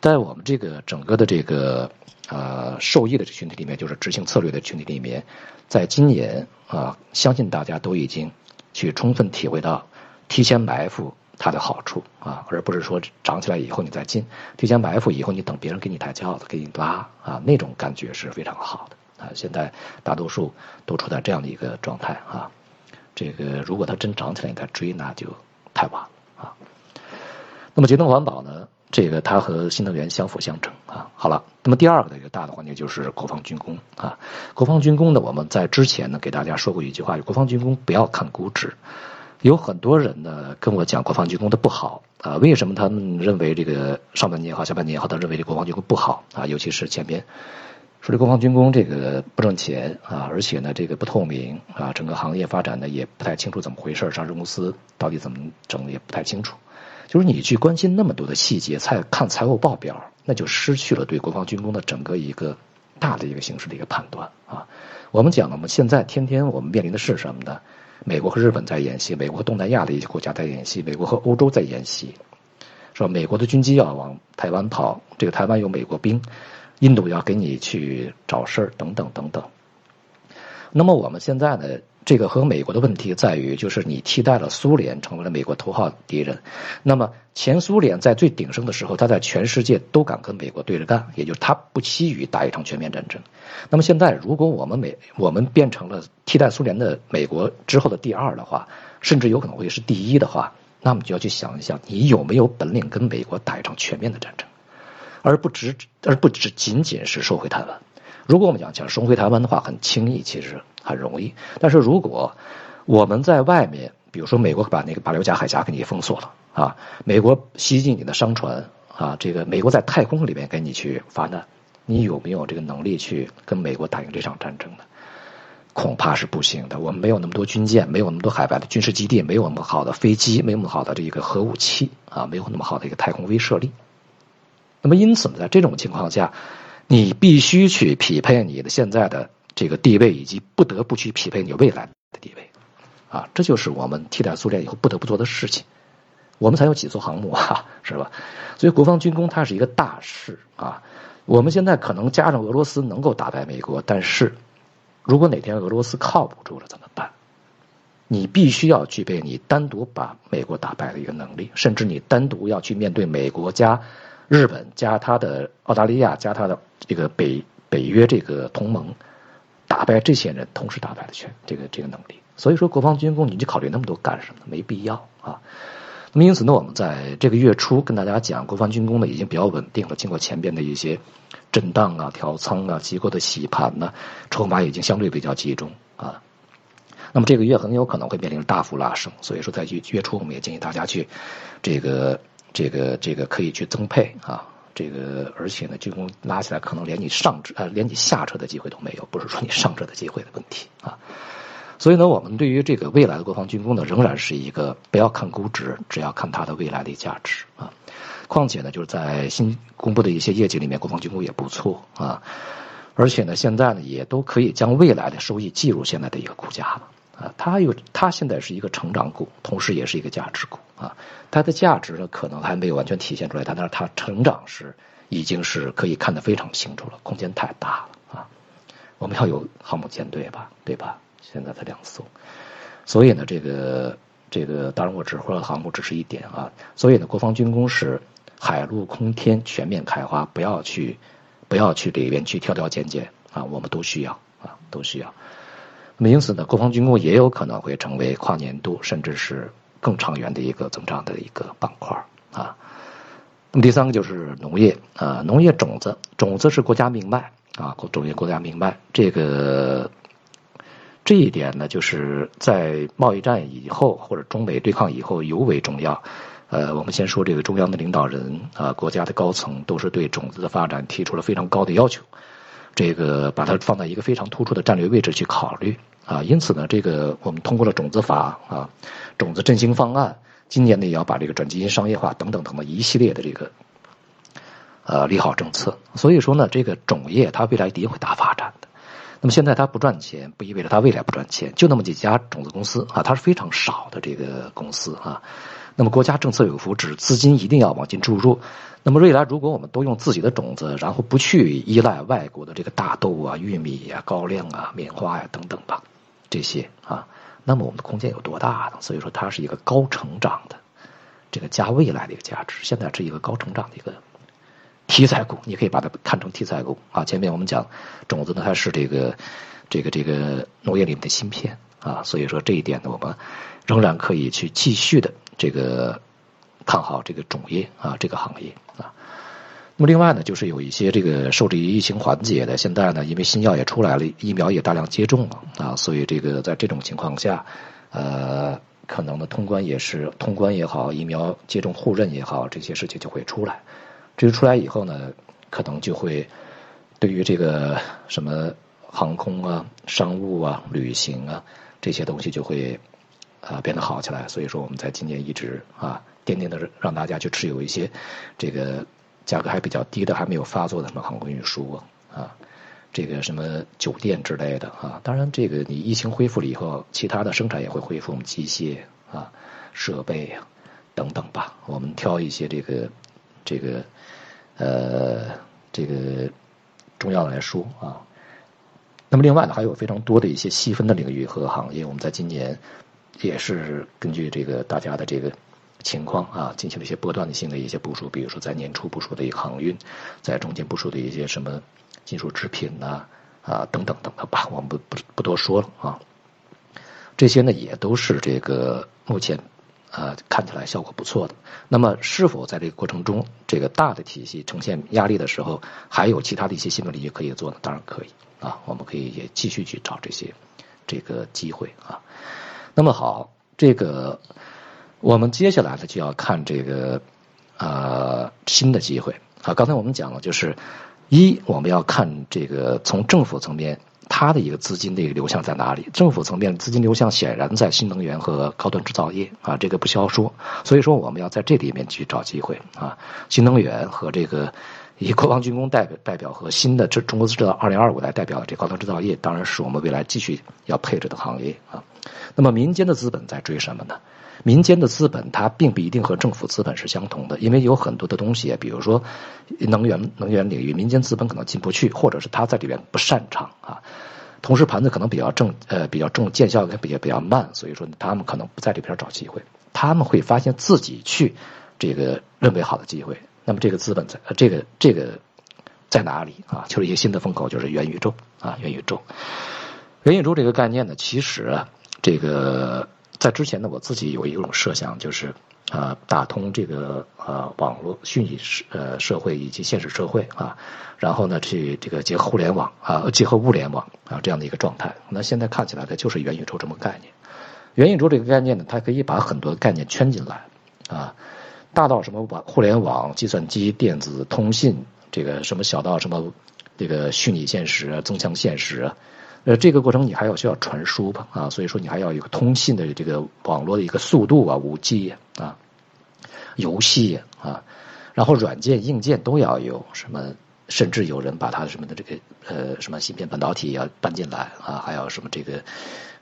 在我们这个整个的这个呃受益的这群体里面，就是执行策略的群体里面，在今年。啊，相信大家都已经去充分体会到提前埋伏它的好处啊，而不是说涨起来以后你再进，提前埋伏以后你等别人给你抬轿子给你拉啊，那种感觉是非常好的啊。现在大多数都处在这样的一个状态啊，这个如果它真涨起来你再追那就太晚了啊。那么节能环保呢？这个它和新能源相辅相成啊。好了，那么第二个的一个大的环节就是国防军工啊。国防军工呢，我们在之前呢给大家说过一句话：国防军工不要看估值。有很多人呢跟我讲国防军工的不好啊，为什么他们认为这个上半年也好，下半年也好，他认为这国防军工不好啊？尤其是前边说这国防军工这个不挣钱啊，而且呢这个不透明啊，整个行业发展呢也不太清楚怎么回事，上市公司到底怎么整的也不太清楚。就是你去关心那么多的细节，才看财务报表，那就失去了对国防军工的整个一个大的一个形式的一个判断啊。我们讲了嘛，现在天天我们面临的是什么呢？美国和日本在演戏，美国和东南亚的一些国家在演戏，美国和欧洲在演戏，说美国的军机要往台湾跑，这个台湾有美国兵。印度要给你去找事儿，等等等等。那么我们现在呢，这个和美国的问题在于，就是你替代了苏联，成为了美国头号敌人。那么前苏联在最鼎盛的时候，他在全世界都敢跟美国对着干，也就是他不惜于打一场全面战争。那么现在，如果我们美我们变成了替代苏联的美国之后的第二的话，甚至有可能会是第一的话，那么就要去想一想，你有没有本领跟美国打一场全面的战争？而不只而不只仅仅是收回台湾。如果我们讲讲收回台湾的话，很轻易，其实很容易。但是如果我们在外面，比如说美国把那个巴留加海峡给你封锁了啊，美国袭击你的商船啊，这个美国在太空里面给你去发难，你有没有这个能力去跟美国打赢这场战争呢？恐怕是不行的。我们没有那么多军舰，没有那么多海外的军事基地，没有那么好的飞机，没有那么好的这个核武器啊，没有那么好的一个太空威慑力。那么，因此呢，在这种情况下，你必须去匹配你的现在的这个地位，以及不得不去匹配你未来的地位，啊，这就是我们替代苏联以后不得不做的事情。我们才有几艘航母啊，是吧？所以，国防军工它是一个大事啊。我们现在可能加上俄罗斯能够打败美国，但是如果哪天俄罗斯靠不住了怎么办？你必须要具备你单独把美国打败的一个能力，甚至你单独要去面对美国加。日本加他的澳大利亚加他的这个北北约这个同盟，打败这些人，同时打败的全这个这个能力。所以说，国防军工你去考虑那么多干什么？没必要啊。那么因此呢，我们在这个月初跟大家讲，国防军工呢已经比较稳定了。经过前边的一些震荡啊、调仓啊、机构的洗盘呢，筹码已经相对比较集中啊。那么这个月很有可能会面临大幅拉升。所以说，在月月初我们也建议大家去这个。这个这个可以去增配啊，这个而且呢，军工拉起来可能连你上车呃连你下车的机会都没有，不是说你上车的机会的问题啊。所以呢，我们对于这个未来的国防军工呢，仍然是一个不要看估值，只要看它的未来的价值啊。况且呢，就是在新公布的一些业绩里面，国防军工也不错啊。而且呢，现在呢也都可以将未来的收益计入现在的一个股价了。啊，它有，它现在是一个成长股，同时也是一个价值股啊。它的价值呢，可能还没有完全体现出来，但是它成长是已经是可以看得非常清楚了，空间太大了啊。我们要有航母舰队吧，对吧？现在才两艘，所以呢，这个这个，当然我指挥了航母只是一点啊。所以呢，国防军工是海陆空天全面开花，不要去不要去里边去挑挑拣拣啊，我们都需要啊，都需要。那么因此呢，国防军工也有可能会成为跨年度甚至是更长远的一个增长的一个板块啊。那么第三个就是农业啊，农业种子，种子是国家命脉啊，种业国家命脉。这个这一点呢，就是在贸易战以后或者中美对抗以后尤为重要。呃，我们先说这个中央的领导人啊，国家的高层都是对种子的发展提出了非常高的要求。这个把它放在一个非常突出的战略位置去考虑啊，因此呢，这个我们通过了种子法啊，种子振兴方案，今年呢也要把这个转基因商业化等等等等一系列的这个呃利好政策。所以说呢，这个种业它未来一定会大发展的。那么现在它不赚钱，不意味着它未来不赚钱，就那么几家种子公司啊，它是非常少的这个公司啊。那么国家政策有扶持，资金一定要往进注入。那么未来如果我们都用自己的种子，然后不去依赖外国的这个大豆啊、玉米啊、高粱啊、棉花呀等等吧，这些啊，那么我们的空间有多大呢？所以说它是一个高成长的，这个加未来的一个价值。现在是一个高成长的一个题材股，你可以把它看成题材股啊。前面我们讲种子呢，它是这个这个这个农业里面的芯片啊，所以说这一点呢，我们仍然可以去继续的这个。看好这个种业啊，这个行业啊。那么另外呢，就是有一些这个受制于疫情缓解的，现在呢，因为新药也出来了，疫苗也大量接种了啊，所以这个在这种情况下，呃，可能呢通关也是通关也好，疫苗接种互认也好，这些事情就会出来。这出来以后呢，可能就会对于这个什么航空啊、商务啊、旅行啊这些东西就会啊变得好起来。所以说，我们在今年一直啊，坚定的让大家去持有一些这个价格还比较低的、还没有发作的什么航空运输啊，这个什么酒店之类的啊。当然，这个你疫情恢复了以后，其他的生产也会恢复，我们机械啊、设备啊等等吧。我们挑一些这个这个呃这个。重要的来说啊，那么另外呢，还有非常多的一些细分的领域和行业，我们在今年也是根据这个大家的这个情况啊，进行了一些波段性的一些部署，比如说在年初部署的一个航运，在中间部署的一些什么金属制品呐啊等等等等吧，我们不不不多说了啊，这些呢也都是这个目前。啊，看起来效果不错的。那么，是否在这个过程中，这个大的体系呈现压力的时候，还有其他的一些新的领域可以做呢？当然可以啊，我们可以也继续去找这些这个机会啊。那么好，这个我们接下来呢就要看这个啊新的机会啊。刚才我们讲了，就是一我们要看这个从政府层面。它的一个资金的一个流向在哪里？政府层面资金流向显然在新能源和高端制造业啊，这个不需要说。所以说我们要在这里面去找机会啊，新能源和这个以国防军工代表代表和新的这中国制造二零二五来代表的这高端制造业，当然是我们未来继续要配置的行业啊。那么民间的资本在追什么呢？民间的资本它并不一定和政府资本是相同的，因为有很多的东西，比如说能源能源领域，民间资本可能进不去，或者是他在里边不擅长啊。同时盘子可能比较正，呃，比较重，见效比较比较慢，所以说他们可能不在这边找机会，他们会发现自己去这个认为好的机会。那么这个资本在呃这个这个在哪里啊？就是一个新的风口，就是元宇宙啊，元宇宙。元宇宙这个概念呢，其实这个。在之前呢，我自己有一种设想，就是啊，打通这个呃网络虚拟社呃社会以及现实社会啊，然后呢去这个结合互联网啊，结合物联网啊这样的一个状态。那现在看起来呢，就是元宇宙这么概念。元宇宙这个概念呢，它可以把很多概念圈进来啊，大到什么网互联网、计算机、电子通信，这个什么小到什么这个虚拟现实、增强现实。呃，这个过程你还要需要传输吧啊，所以说你还要有个通信的这个网络的一个速度啊，五 G 啊，游戏啊，然后软件硬件都要有什么，甚至有人把它什么的这个呃什么芯片半导体要搬进来啊，还有什么这个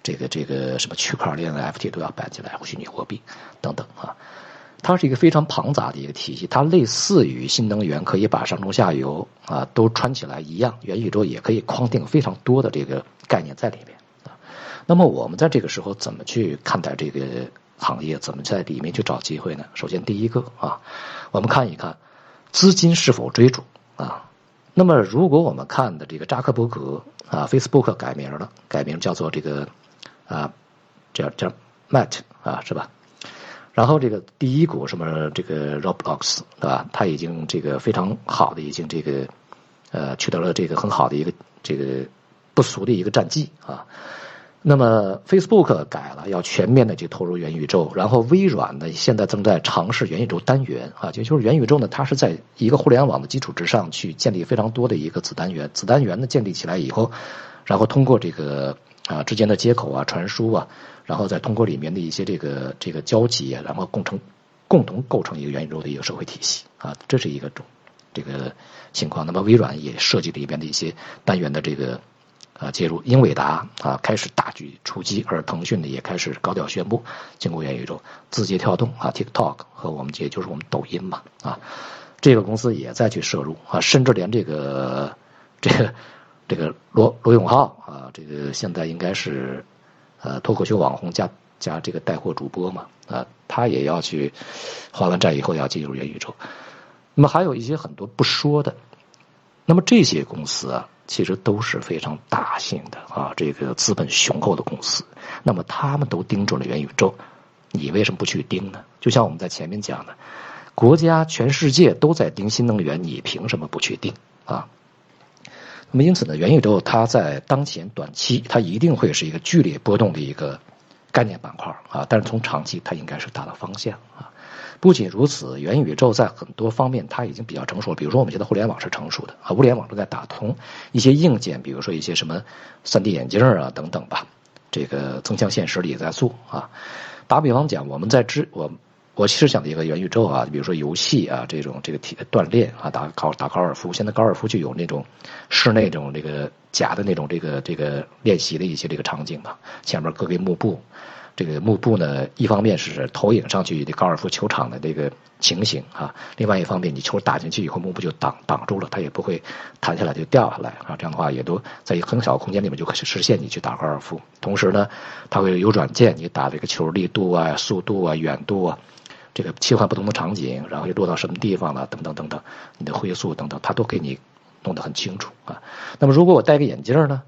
这个这个什么区块链的 FT 都要搬进来，虚拟货币等等啊。它是一个非常庞杂的一个体系，它类似于新能源可以把上中下游啊都穿起来一样，元宇宙也可以框定非常多的这个概念在里面啊。那么我们在这个时候怎么去看待这个行业，怎么在里面去找机会呢？首先第一个啊，我们看一看资金是否追逐啊。那么如果我们看的这个扎克伯格啊，Facebook 改名了，改名叫做这个啊叫叫 Matt 啊，是吧？然后这个第一股什么这个 Roblox 对吧？它已经这个非常好的已经这个呃取得了这个很好的一个这个不俗的一个战绩啊。那么 Facebook 改了，要全面的去投入元宇宙。然后微软呢现在正在尝试元宇宙单元啊，也就是元宇宙呢，它是在一个互联网的基础之上去建立非常多的一个子单元。子单元呢建立起来以后，然后通过这个啊之间的接口啊传输啊。然后再通过里面的一些这个这个交集，然后共成共同构成一个元宇宙的一个社会体系啊，这是一个种这个情况。那么微软也设计里边的一些单元的这个啊介入，英伟达啊开始大举出击，而腾讯呢也开始高调宣布进入元宇宙。字节跳动啊，TikTok 和我们也就是我们抖音嘛啊，这个公司也在去摄入啊，甚至连这个这个这个罗罗永浩啊，这个现在应该是。呃，脱口秀网红加加这个带货主播嘛，啊，他也要去，花完债以后要进入元宇宙。那么还有一些很多不说的，那么这些公司啊，其实都是非常大型的啊，这个资本雄厚的公司。那么他们都盯准了元宇宙，你为什么不去盯呢？就像我们在前面讲的，国家全世界都在盯新能源，你凭什么不去盯啊？那么因此呢，元宇宙它在当前短期，它一定会是一个剧烈波动的一个概念板块啊。但是从长期，它应该是大的方向啊。不仅如此，元宇宙在很多方面它已经比较成熟了。比如说，我们现在互联网是成熟的啊，物联网正在打通一些硬件，比如说一些什么 3D 眼镜啊等等吧。这个增强现实也在做啊。打比方讲，我们在之我我其实想的一个元宇宙啊，比如说游戏啊，这种这个体锻炼啊，打高打高尔夫，现在高尔夫就有那种室内这种这个假的那种这个这个练习的一些这个场景嘛，前面各个幕布。这个幕布呢，一方面是投影上去的高尔夫球场的这个情形啊，另外一方面你球打进去以后，幕布就挡挡住了，它也不会弹下来就掉下来啊。这样的话，也都在一个很小的空间里面就可以实现你去打高尔夫。同时呢，它会有软件，你打这个球力度啊、速度啊、远度啊，这个切换不同的场景，然后又落到什么地方了，等等等等，你的灰速等等，它都给你弄得很清楚啊。那么如果我戴个眼镜呢？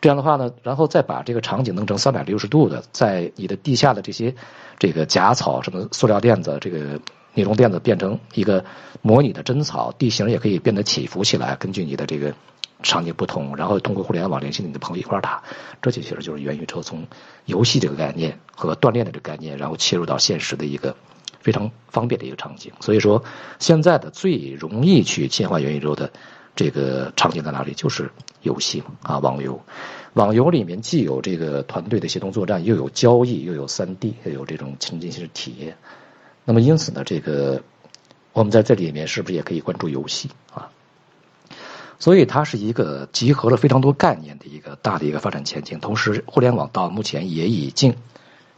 这样的话呢，然后再把这个场景弄成三百六十度的，在你的地下的这些这个假草、什么塑料垫子、这个尼龙垫子变成一个模拟的真草，地形也可以变得起伏起来，根据你的这个场景不同，然后通过互联网联系你的朋友一块打，这就其实就是元宇宙从游戏这个概念和锻炼的这个概念，然后切入到现实的一个非常方便的一个场景。所以说，现在的最容易去切换元宇宙的。这个场景在哪里？就是游戏，啊，网游，网游里面既有这个团队的协同作战，又有交易，又有三 D，又有这种沉浸式体验。那么因此呢，这个我们在这里面是不是也可以关注游戏啊？所以它是一个集合了非常多概念的一个大的一个发展前景。同时，互联网到目前也已经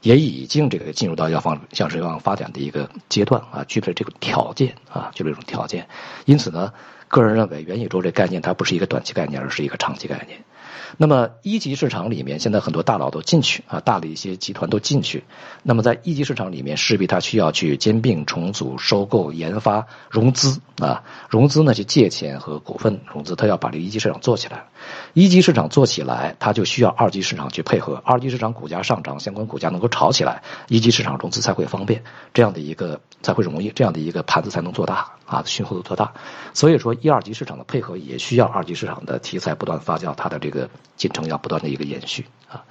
也已经这个进入到要放向是要发展的一个阶段啊，具备这个条件啊，具备这种条件。因此呢。个人认为，元宇宙这概念它不是一个短期概念，而是一个长期概念。那么一级市场里面，现在很多大佬都进去啊，大的一些集团都进去。那么在一级市场里面，势必它需要去兼并、重组、收购、研发、融资啊。融资呢，去借钱和股份融资，它要把这个一级市场做起来。一级市场做起来，它就需要二级市场去配合。二级市场股价上涨，相关股价能够炒起来，一级市场融资才会方便，这样的一个才会容易，这样的一个盘子才能做大啊，迅速度特大。所以说，一二级市场的配合也需要二级市场的题材不断发酵，它的这个。进程要不断的一个延续啊，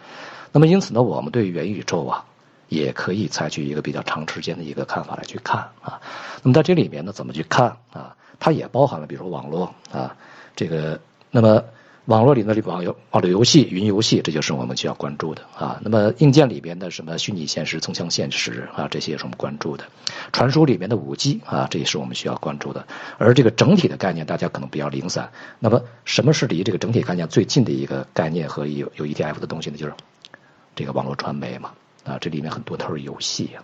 那么因此呢，我们对元宇宙啊，也可以采取一个比较长时间的一个看法来去看啊。那么在这里面呢，怎么去看啊？它也包含了比如说网络啊，这个那么。网络里的网游、网络游戏、云游戏，这就是我们需要关注的啊。那么硬件里边的什么虚拟现实、增强现实啊，这些也是我们关注的。传输里面的五 G 啊，这也是我们需要关注的。而这个整体的概念，大家可能比较零散。那么什么是离这个整体概念最近的一个概念和有有 ETF 的东西呢？就是这个网络传媒嘛啊，这里面很多都是游戏呀。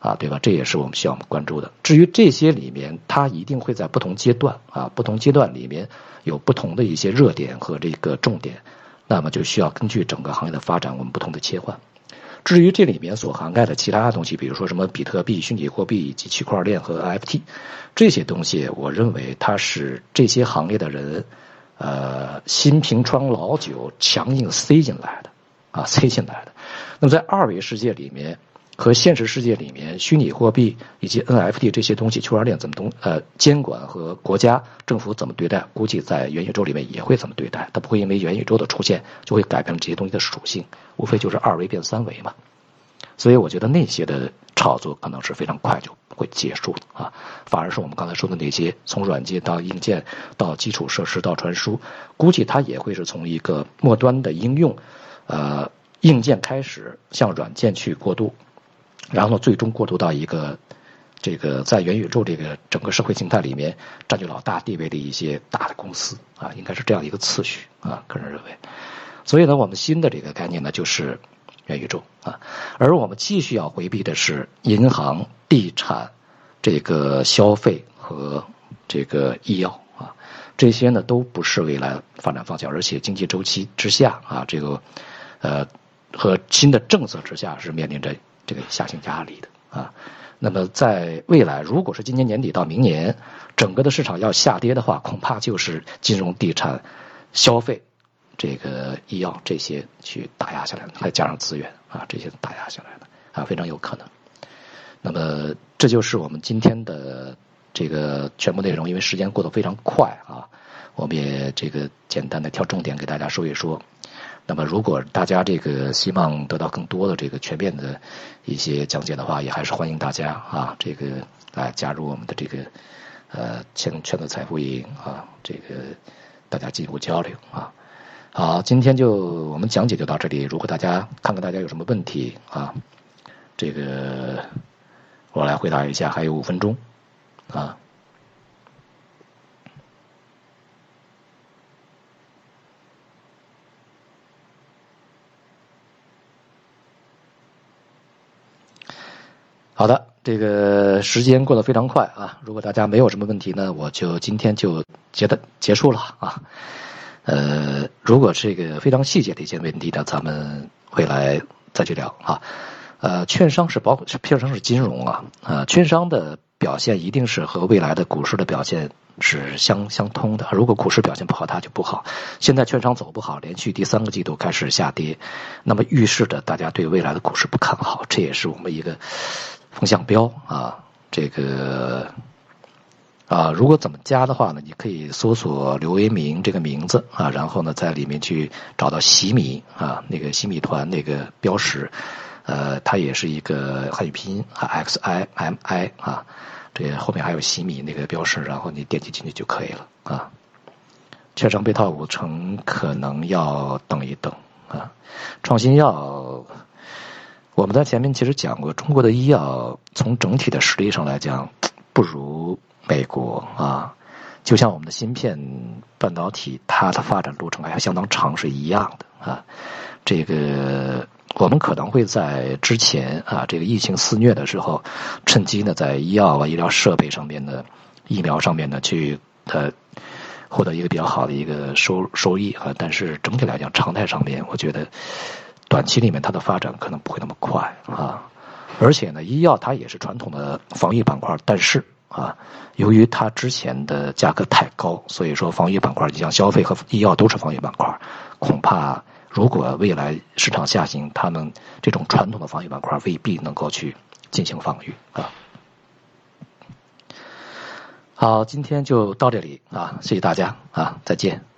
啊，对吧？这也是我们需要关注的。至于这些里面，它一定会在不同阶段啊，不同阶段里面有不同的一些热点和这个重点，那么就需要根据整个行业的发展，我们不同的切换。至于这里面所涵盖的其他东西，比如说什么比特币、虚拟货币以及区块链和 FT 这些东西，我认为它是这些行业的人，呃，新瓶装老酒，强硬塞进来的啊，塞进来的。那么在二维世界里面。和现实世界里面虚拟货币以及 NFT 这些东西，区块链怎么东呃监管和国家政府怎么对待？估计在元宇宙里面也会怎么对待？它不会因为元宇宙的出现就会改变这些东西的属性，无非就是二维变三维嘛。所以我觉得那些的炒作可能是非常快就会结束啊，反而是我们刚才说的那些从软件到硬件到基础设施到传输，估计它也会是从一个末端的应用，呃硬件开始向软件去过渡。然后最终过渡到一个，这个在元宇宙这个整个社会形态里面占据老大地位的一些大的公司啊，应该是这样一个次序啊，个人认为。所以呢，我们新的这个概念呢就是元宇宙啊，而我们继续要回避的是银行、地产、这个消费和这个医药啊，这些呢都不是未来发展方向，而且经济周期之下啊，这个呃和新的政策之下是面临着。这个下行压力的啊，那么在未来，如果是今年年底到明年，整个的市场要下跌的话，恐怕就是金融、地产、消费、这个医药这些去打压下来，再加上资源啊，这些打压下来的啊，非常有可能。那么这就是我们今天的这个全部内容，因为时间过得非常快啊，我们也这个简单的挑重点给大家说一说。那么，如果大家这个希望得到更多的这个全面的一些讲解的话，也还是欢迎大家啊，这个来加入我们的这个呃圈圈子财富营啊，这个大家进一步交流啊。好，今天就我们讲解就到这里。如果大家看看大家有什么问题啊，这个我来回答一下。还有五分钟啊。好的，这个时间过得非常快啊。如果大家没有什么问题呢，我就今天就结的结束了啊。呃，如果这个非常细节的一些问题呢，咱们未来再去聊啊。呃，券商是包括券商是金融啊，啊，券商的表现一定是和未来的股市的表现是相相通的。如果股市表现不好，它就不好。现在券商走不好，连续第三个季度开始下跌，那么预示着大家对未来的股市不看好，这也是我们一个风向标啊。这个。啊，如果怎么加的话呢？你可以搜索刘维明这个名字啊，然后呢，在里面去找到喜米啊，那个喜米团那个标识，呃，它也是一个汉语拼音啊，X I M I 啊，这后面还有喜米那个标识，然后你点击进去就可以了啊。券商被套五成可能要等一等啊。创新药，我们在前面其实讲过，中国的医药从整体的实力上来讲不如。美国啊，就像我们的芯片半导体，它的发展路程还相当长是一样的啊。这个我们可能会在之前啊，这个疫情肆虐的时候，趁机呢，在医药啊、医疗设备上面的疫苗上面呢，去呃获得一个比较好的一个收收益啊。但是整体来讲，常态上面，我觉得短期里面它的发展可能不会那么快啊。而且呢，医药它也是传统的防御板块，但是。啊，由于它之前的价格太高，所以说防御板块，你像消费和医药都是防御板块，恐怕如果未来市场下行，他们这种传统的防御板块未必能够去进行防御啊。好，今天就到这里啊，谢谢大家啊，再见。